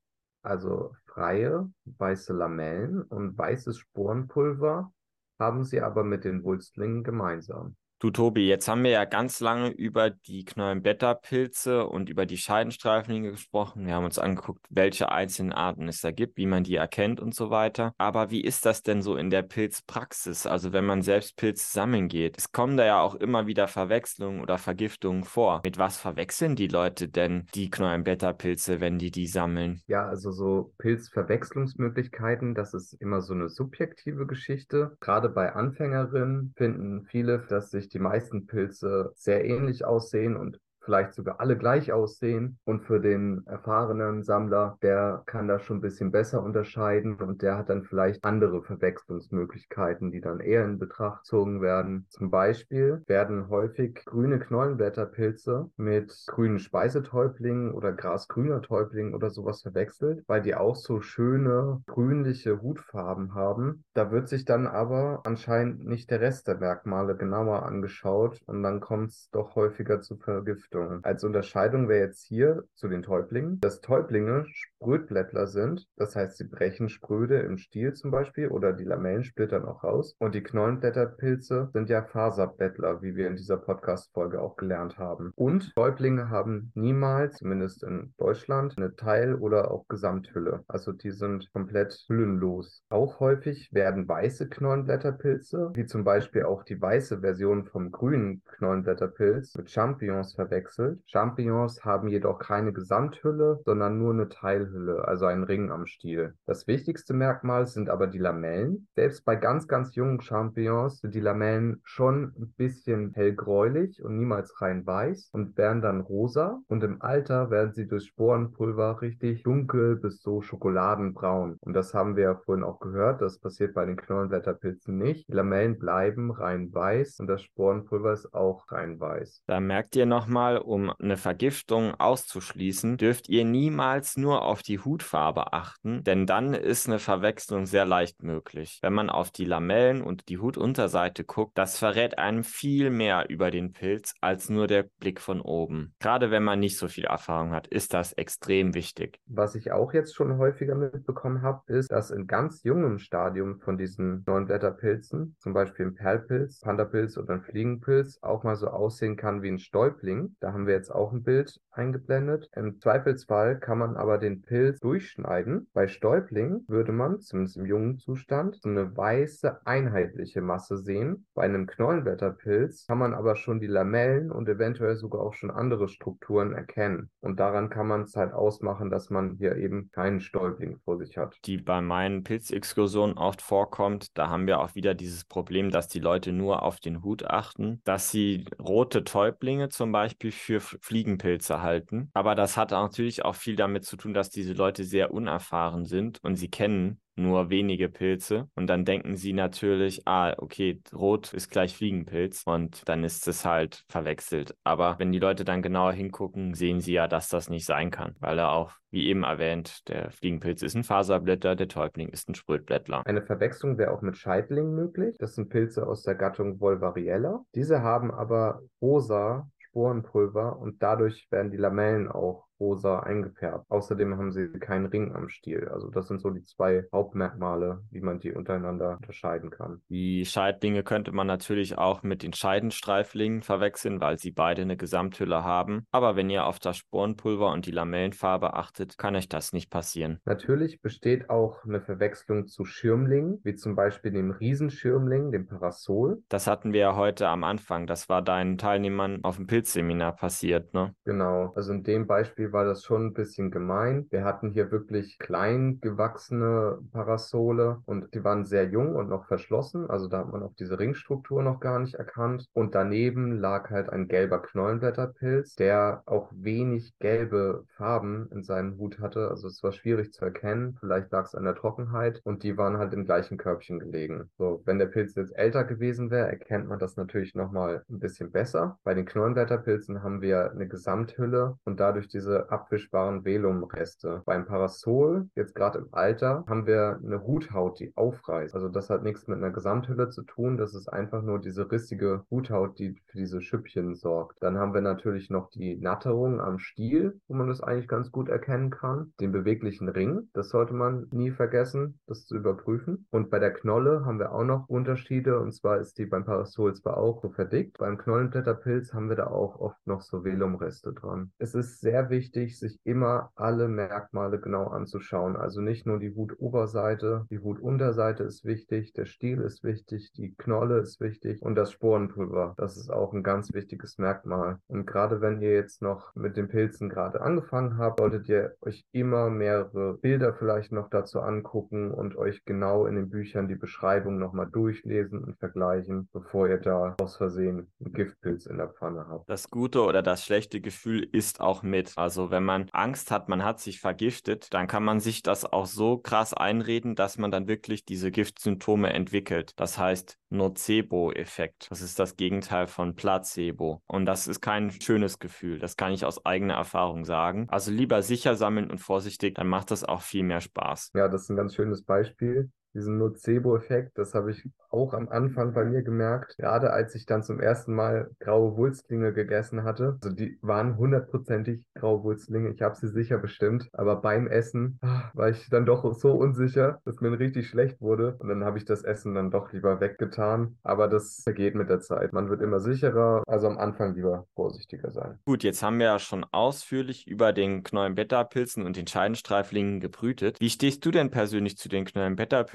Speaker 1: also freie weiße Lamellen und weißes Sporenpulver, haben sie aber mit den Wulstlingen gemeinsam.
Speaker 2: Du, Tobi, jetzt haben wir ja ganz lange über die Knollenblätterpilze und über die Scheidenstreiflinge gesprochen. Wir haben uns angeguckt, welche einzelnen Arten es da gibt, wie man die erkennt und so weiter. Aber wie ist das denn so in der Pilzpraxis? Also wenn man selbst Pilze sammeln geht. Es kommen da ja auch immer wieder Verwechslungen oder Vergiftungen vor. Mit was verwechseln die Leute denn die Knollenblätterpilze, wenn die die sammeln?
Speaker 1: Ja, also so Pilzverwechslungsmöglichkeiten, das ist immer so eine subjektive Geschichte. Gerade bei Anfängerinnen finden viele, dass sich die meisten Pilze sehr ähnlich aussehen und vielleicht sogar alle gleich aussehen. Und für den erfahrenen Sammler, der kann das schon ein bisschen besser unterscheiden und der hat dann vielleicht andere Verwechslungsmöglichkeiten, die dann eher in Betracht gezogen werden. Zum Beispiel werden häufig grüne Knollenblätterpilze mit grünen Speisetäublingen oder grasgrüner Täubling oder sowas verwechselt, weil die auch so schöne grünliche Hutfarben haben. Da wird sich dann aber anscheinend nicht der Rest der Merkmale genauer angeschaut und dann kommt es doch häufiger zu Vergiftungen Vergiftung. Als Unterscheidung wäre jetzt hier zu den Täublingen, dass Täublinge Sprödblättler sind. Das heißt, sie brechen spröde im Stiel zum Beispiel oder die Lamellen splittern auch raus. Und die Knollenblätterpilze sind ja Faserblättler, wie wir in dieser Podcast-Folge auch gelernt haben. Und Täublinge haben niemals, zumindest in Deutschland, eine Teil- oder auch Gesamthülle. Also die sind komplett hüllenlos. Auch häufig werden weiße Knollenblätterpilze, wie zum Beispiel auch die weiße Version vom grünen Knollenblätterpilz, mit Champignons verwechselt. Champignons haben jedoch keine Gesamthülle, sondern nur eine Teilhülle, also einen Ring am Stiel. Das wichtigste Merkmal sind aber die Lamellen. Selbst bei ganz, ganz jungen Champignons sind die Lamellen schon ein bisschen hellgräulich und niemals rein weiß und werden dann rosa. Und im Alter werden sie durch Sporenpulver richtig dunkel bis so schokoladenbraun. Und das haben wir ja vorhin auch gehört. Das passiert bei den Knollenblätterpilzen nicht. Die Lamellen bleiben rein weiß und das Sporenpulver ist auch rein weiß.
Speaker 2: Da merkt ihr nochmal, um eine Vergiftung auszuschließen, dürft ihr niemals nur auf die Hutfarbe achten, denn dann ist eine Verwechslung sehr leicht möglich. Wenn man auf die Lamellen und die Hutunterseite guckt, das verrät einem viel mehr über den Pilz als nur der Blick von oben. Gerade wenn man nicht so viel Erfahrung hat, ist das extrem wichtig.
Speaker 1: Was ich auch jetzt schon häufiger mitbekommen habe, ist, dass in ganz jungem Stadium von diesen neuen Blätterpilzen, zum Beispiel ein Perlpilz, Pandapilz oder ein Fliegenpilz, auch mal so aussehen kann wie ein Stäubling. Da haben wir jetzt auch ein Bild eingeblendet. Im Zweifelsfall kann man aber den Pilz durchschneiden. Bei Stäubling würde man, zumindest im jungen Zustand, so eine weiße, einheitliche Masse sehen. Bei einem Knollenblätterpilz kann man aber schon die Lamellen und eventuell sogar auch schon andere Strukturen erkennen. Und daran kann man es halt ausmachen, dass man hier eben keinen Stäubling vor sich hat.
Speaker 2: Die bei meinen Pilzexkursionen oft vorkommt, da haben wir auch wieder dieses Problem, dass die Leute nur auf den Hut achten, dass sie rote Täublinge zum Beispiel für Fliegenpilze halten. Aber das hat natürlich auch viel damit zu tun, dass diese Leute sehr unerfahren sind und sie kennen nur wenige Pilze. Und dann denken sie natürlich, ah, okay, rot ist gleich Fliegenpilz und dann ist es halt verwechselt. Aber wenn die Leute dann genauer hingucken, sehen sie ja, dass das nicht sein kann, weil er auch, wie eben erwähnt, der Fliegenpilz ist ein Faserblätter, der Täubling ist ein Sprödblättler.
Speaker 1: Eine Verwechslung wäre auch mit Scheitlingen möglich. Das sind Pilze aus der Gattung Volvariella. Diese haben aber rosa Sporenpulver und dadurch werden die Lamellen auch rosa eingefärbt. Außerdem haben sie keinen Ring am Stiel. Also das sind so die zwei Hauptmerkmale, wie man die untereinander unterscheiden kann.
Speaker 2: Die Scheidlinge könnte man natürlich auch mit den Scheidenstreiflingen verwechseln, weil sie beide eine Gesamthülle haben. Aber wenn ihr auf das Sporenpulver und die Lamellenfarbe achtet, kann euch das nicht passieren.
Speaker 1: Natürlich besteht auch eine Verwechslung zu Schirmlingen, wie zum Beispiel dem Riesenschirmling, dem Parasol.
Speaker 2: Das hatten wir ja heute am Anfang. Das war deinen Teilnehmern auf dem Pilzseminar passiert, ne?
Speaker 1: Genau. Also in dem Beispiel war das schon ein bisschen gemein. Wir hatten hier wirklich klein gewachsene Parasole und die waren sehr jung und noch verschlossen. Also da hat man auch diese Ringstruktur noch gar nicht erkannt. Und daneben lag halt ein gelber Knollenblätterpilz, der auch wenig gelbe Farben in seinem Hut hatte. Also es war schwierig zu erkennen. Vielleicht lag es an der Trockenheit und die waren halt im gleichen Körbchen gelegen. So, wenn der Pilz jetzt älter gewesen wäre, erkennt man das natürlich nochmal ein bisschen besser. Bei den Knollenblätterpilzen haben wir eine Gesamthülle und dadurch diese abwischbaren Velumreste. Beim Parasol, jetzt gerade im Alter, haben wir eine Huthaut, die aufreißt. Also das hat nichts mit einer Gesamthülle zu tun. Das ist einfach nur diese rissige Huthaut, die für diese Schüppchen sorgt. Dann haben wir natürlich noch die Natterung am Stiel, wo man das eigentlich ganz gut erkennen kann. Den beweglichen Ring, das sollte man nie vergessen, das zu überprüfen. Und bei der Knolle haben wir auch noch Unterschiede. Und zwar ist die beim Parasol zwar auch so verdickt. Beim Knollenblätterpilz haben wir da auch oft noch so Velumreste dran. Es ist sehr wichtig, wichtig, sich immer alle Merkmale genau anzuschauen. Also nicht nur die Hutoberseite, die Hutunterseite ist wichtig, der Stiel ist wichtig, die Knolle ist wichtig und das Sporenpulver. Das ist auch ein ganz wichtiges Merkmal. Und gerade wenn ihr jetzt noch mit den Pilzen gerade angefangen habt, solltet ihr euch immer mehrere Bilder vielleicht noch dazu angucken und euch genau in den Büchern die Beschreibung nochmal durchlesen und vergleichen, bevor ihr da aus Versehen einen Giftpilz in der Pfanne habt.
Speaker 2: Das gute oder das schlechte Gefühl ist auch mit. Also also wenn man Angst hat, man hat sich vergiftet, dann kann man sich das auch so krass einreden, dass man dann wirklich diese Giftsymptome entwickelt. Das heißt Nocebo-Effekt. Das ist das Gegenteil von Placebo. Und das ist kein schönes Gefühl. Das kann ich aus eigener Erfahrung sagen. Also lieber sicher sammeln und vorsichtig, dann macht das auch viel mehr Spaß.
Speaker 1: Ja, das ist ein ganz schönes Beispiel diesen Nocebo-Effekt, das habe ich auch am Anfang bei mir gemerkt, gerade als ich dann zum ersten Mal graue Wulstlinge gegessen hatte. Also die waren hundertprozentig graue Wulstlinge, ich habe sie sicher bestimmt, aber beim Essen ah, war ich dann doch so unsicher, dass mir richtig schlecht wurde und dann habe ich das Essen dann doch lieber weggetan, aber das vergeht mit der Zeit. Man wird immer sicherer, also am Anfang lieber vorsichtiger sein.
Speaker 2: Gut, jetzt haben wir ja schon ausführlich über den Knollenbeta-Pilzen und den Scheidenstreiflingen gebrütet. Wie stehst du denn persönlich zu den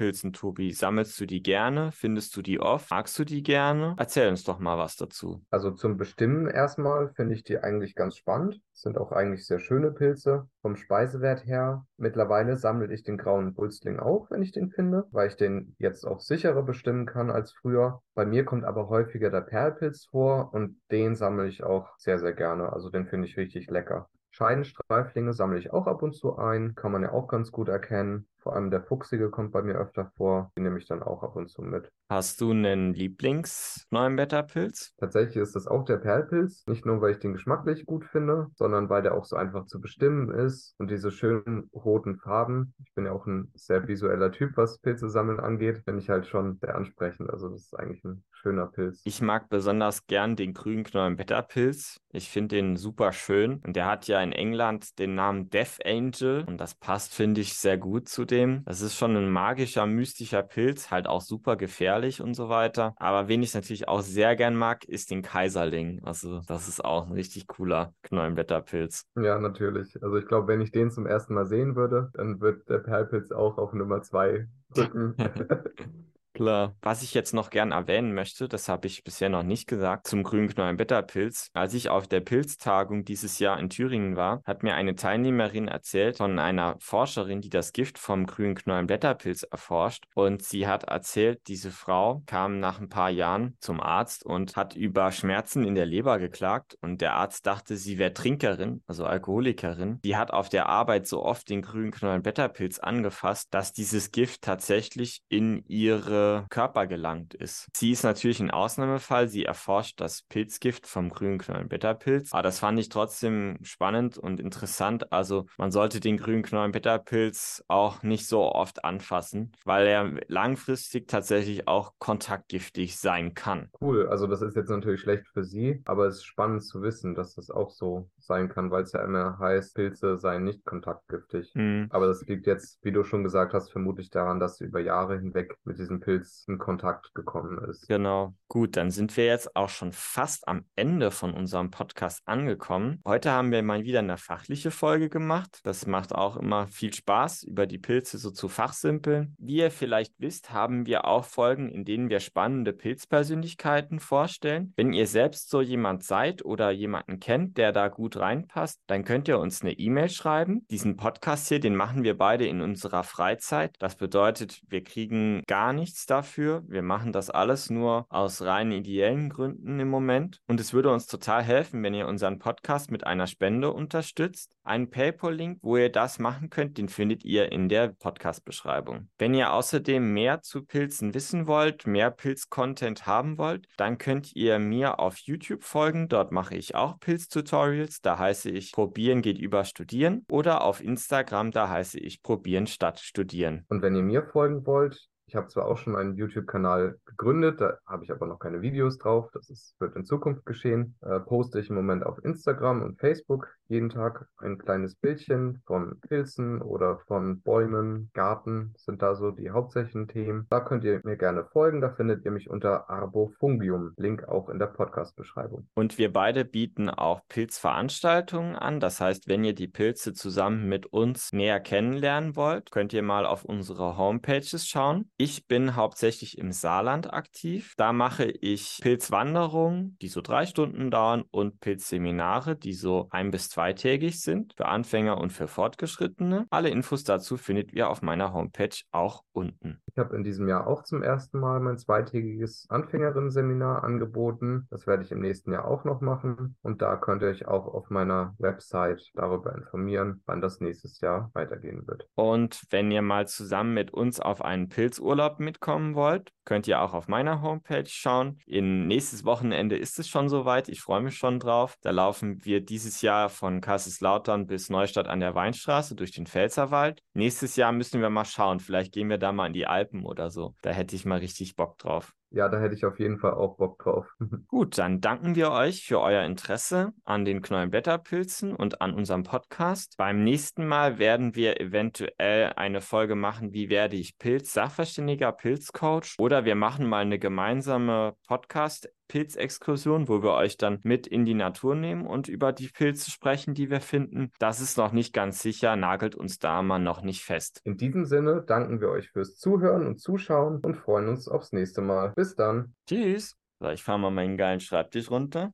Speaker 2: Knollenbeta-Pilzen, Tobi? Sammelst du die gerne? Findest du die oft? Magst du die gerne? Erzähl uns doch mal was dazu.
Speaker 1: Also zum Bestimmen erstmal finde ich die eigentlich ganz spannend. Sind auch eigentlich sehr schöne Pilze vom Speisewert her. Mittlerweile sammle ich den grauen Pulsling auch, wenn ich den finde, weil ich den jetzt auch sicherer bestimmen kann als früher. Bei mir kommt aber häufiger der Perlpilz vor und den sammle ich auch sehr, sehr gerne. Also den finde ich richtig lecker. Scheidenstreiflinge sammle ich auch ab und zu ein, kann man ja auch ganz gut erkennen. Vor allem der Fuchsige kommt bei mir öfter vor. Den nehme ich dann auch ab und zu mit.
Speaker 2: Hast du einen Lieblings-Neuenblätterpilz?
Speaker 1: Tatsächlich ist das auch der Perlpilz. Nicht nur, weil ich den geschmacklich gut finde, sondern weil der auch so einfach zu bestimmen ist und diese schönen roten Farben. Ich bin ja auch ein sehr visueller Typ, was Pilze sammeln angeht. Finde ich halt schon sehr ansprechend. Also das ist eigentlich ein schöner Pilz.
Speaker 2: Ich mag besonders gern den grünen Knollenblätterpilz. Ich finde den super schön. Und der hat ja in England den Namen Death Angel. Und das passt, finde ich, sehr gut zu dem trotzdem, das ist schon ein magischer, mystischer Pilz, halt auch super gefährlich und so weiter. Aber wen ich natürlich auch sehr gern mag, ist den Kaiserling. Also das ist auch ein richtig cooler Knollenblätterpilz.
Speaker 1: Ja, natürlich. Also ich glaube, wenn ich den zum ersten Mal sehen würde, dann wird der Perlpilz auch auf Nummer zwei rücken. <laughs> <laughs>
Speaker 2: Klar. Was ich jetzt noch gern erwähnen möchte, das habe ich bisher noch nicht gesagt, zum grünen Knollenblätterpilz. Als ich auf der Pilztagung dieses Jahr in Thüringen war, hat mir eine Teilnehmerin erzählt von einer Forscherin, die das Gift vom grünen Knollenblätterpilz erforscht. Und sie hat erzählt, diese Frau kam nach ein paar Jahren zum Arzt und hat über Schmerzen in der Leber geklagt. Und der Arzt dachte, sie wäre Trinkerin, also Alkoholikerin. Die hat auf der Arbeit so oft den grünen Knollenblätterpilz angefasst, dass dieses Gift tatsächlich in ihre Körper gelangt ist. Sie ist natürlich ein Ausnahmefall. Sie erforscht das Pilzgift vom grünen Knollenblätterpilz. Aber das fand ich trotzdem spannend und interessant. Also man sollte den grünen Knollenblätterpilz auch nicht so oft anfassen, weil er langfristig tatsächlich auch kontaktgiftig sein kann.
Speaker 1: Cool. Also das ist jetzt natürlich schlecht für Sie, aber es ist spannend zu wissen, dass das auch so sein kann, weil es ja immer heißt, Pilze seien nicht kontaktgiftig. Mhm. Aber das liegt jetzt, wie du schon gesagt hast, vermutlich daran, dass sie über Jahre hinweg mit diesem Pilz Pilz in Kontakt gekommen ist.
Speaker 2: Genau. Gut, dann sind wir jetzt auch schon fast am Ende von unserem Podcast angekommen. Heute haben wir mal wieder eine fachliche Folge gemacht. Das macht auch immer viel Spaß, über die Pilze so zu fachsimpeln. Wie ihr vielleicht wisst, haben wir auch Folgen, in denen wir spannende Pilzpersönlichkeiten vorstellen. Wenn ihr selbst so jemand seid oder jemanden kennt, der da gut reinpasst, dann könnt ihr uns eine E-Mail schreiben. Diesen Podcast hier, den machen wir beide in unserer Freizeit. Das bedeutet, wir kriegen gar nichts dafür. Wir machen das alles nur aus rein ideellen Gründen im Moment. Und es würde uns total helfen, wenn ihr unseren Podcast mit einer Spende unterstützt. Einen PayPal-Link, wo ihr das machen könnt, den findet ihr in der Podcast-Beschreibung. Wenn ihr außerdem mehr zu Pilzen wissen wollt, mehr Pilz-Content haben wollt, dann könnt ihr mir auf YouTube folgen. Dort mache ich auch Pilz-Tutorials. Da heiße ich Probieren geht über Studieren. Oder auf Instagram, da heiße ich Probieren statt Studieren.
Speaker 1: Und wenn ihr mir folgen wollt, ich habe zwar auch schon einen YouTube-Kanal gegründet, da habe ich aber noch keine Videos drauf. Das ist, wird in Zukunft geschehen. Äh, poste ich im Moment auf Instagram und Facebook jeden Tag ein kleines Bildchen von Pilzen oder von Bäumen, Garten sind da so die hauptsächlichen Themen. Da könnt ihr mir gerne folgen. Da findet ihr mich unter Arbofungium. Link auch in der Podcast-Beschreibung.
Speaker 2: Und wir beide bieten auch Pilzveranstaltungen an. Das heißt, wenn ihr die Pilze zusammen mit uns näher kennenlernen wollt, könnt ihr mal auf unsere Homepages schauen. Ich bin hauptsächlich im Saarland aktiv. Da mache ich Pilzwanderungen, die so drei Stunden dauern und Pilzseminare, die so ein bis zweitägig sind für Anfänger und für Fortgeschrittene. Alle Infos dazu findet ihr auf meiner Homepage auch unten.
Speaker 1: Ich habe in diesem Jahr auch zum ersten Mal mein zweitägiges Anfängerinnen-Seminar angeboten. Das werde ich im nächsten Jahr auch noch machen. Und da könnt ihr euch auch auf meiner Website darüber informieren, wann das nächstes Jahr weitergehen wird.
Speaker 2: Und wenn ihr mal zusammen mit uns auf einen Pilz Pilzurlaub mitkommen wollt, könnt ihr auch auf meiner Homepage schauen. In nächstes Wochenende ist es schon soweit. Ich freue mich schon drauf. Da laufen wir dieses Jahr von Kaiserslautern bis Neustadt an der Weinstraße durch den Pfälzerwald. Nächstes Jahr müssen wir mal schauen. Vielleicht gehen wir da mal in die Alpen oder so. Da hätte ich mal richtig Bock drauf.
Speaker 1: Ja, da hätte ich auf jeden Fall auch Bock drauf. <laughs>
Speaker 2: Gut, dann danken wir euch für euer Interesse an den Knollenblätterpilzen und an unserem Podcast. Beim nächsten Mal werden wir eventuell eine Folge machen, wie werde ich Pilz, Sachverständiger, Pilzcoach oder wir machen mal eine gemeinsame Podcast Pilzexkursion, wo wir euch dann mit in die Natur nehmen und über die Pilze sprechen, die wir finden. Das ist noch nicht ganz sicher, nagelt uns da mal noch nicht fest.
Speaker 1: In diesem Sinne danken wir euch fürs Zuhören und Zuschauen und freuen uns aufs nächste Mal. Bis dann.
Speaker 2: Tschüss. So, ich fahre mal meinen geilen Schreibtisch runter.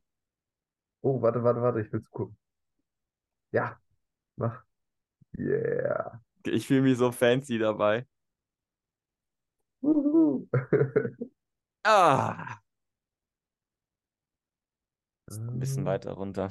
Speaker 1: Oh, warte, warte, warte, ich will's gucken. Ja, mach. Yeah.
Speaker 2: Ich fühle mich so fancy dabei. <laughs> ah. Ein bisschen weiter runter.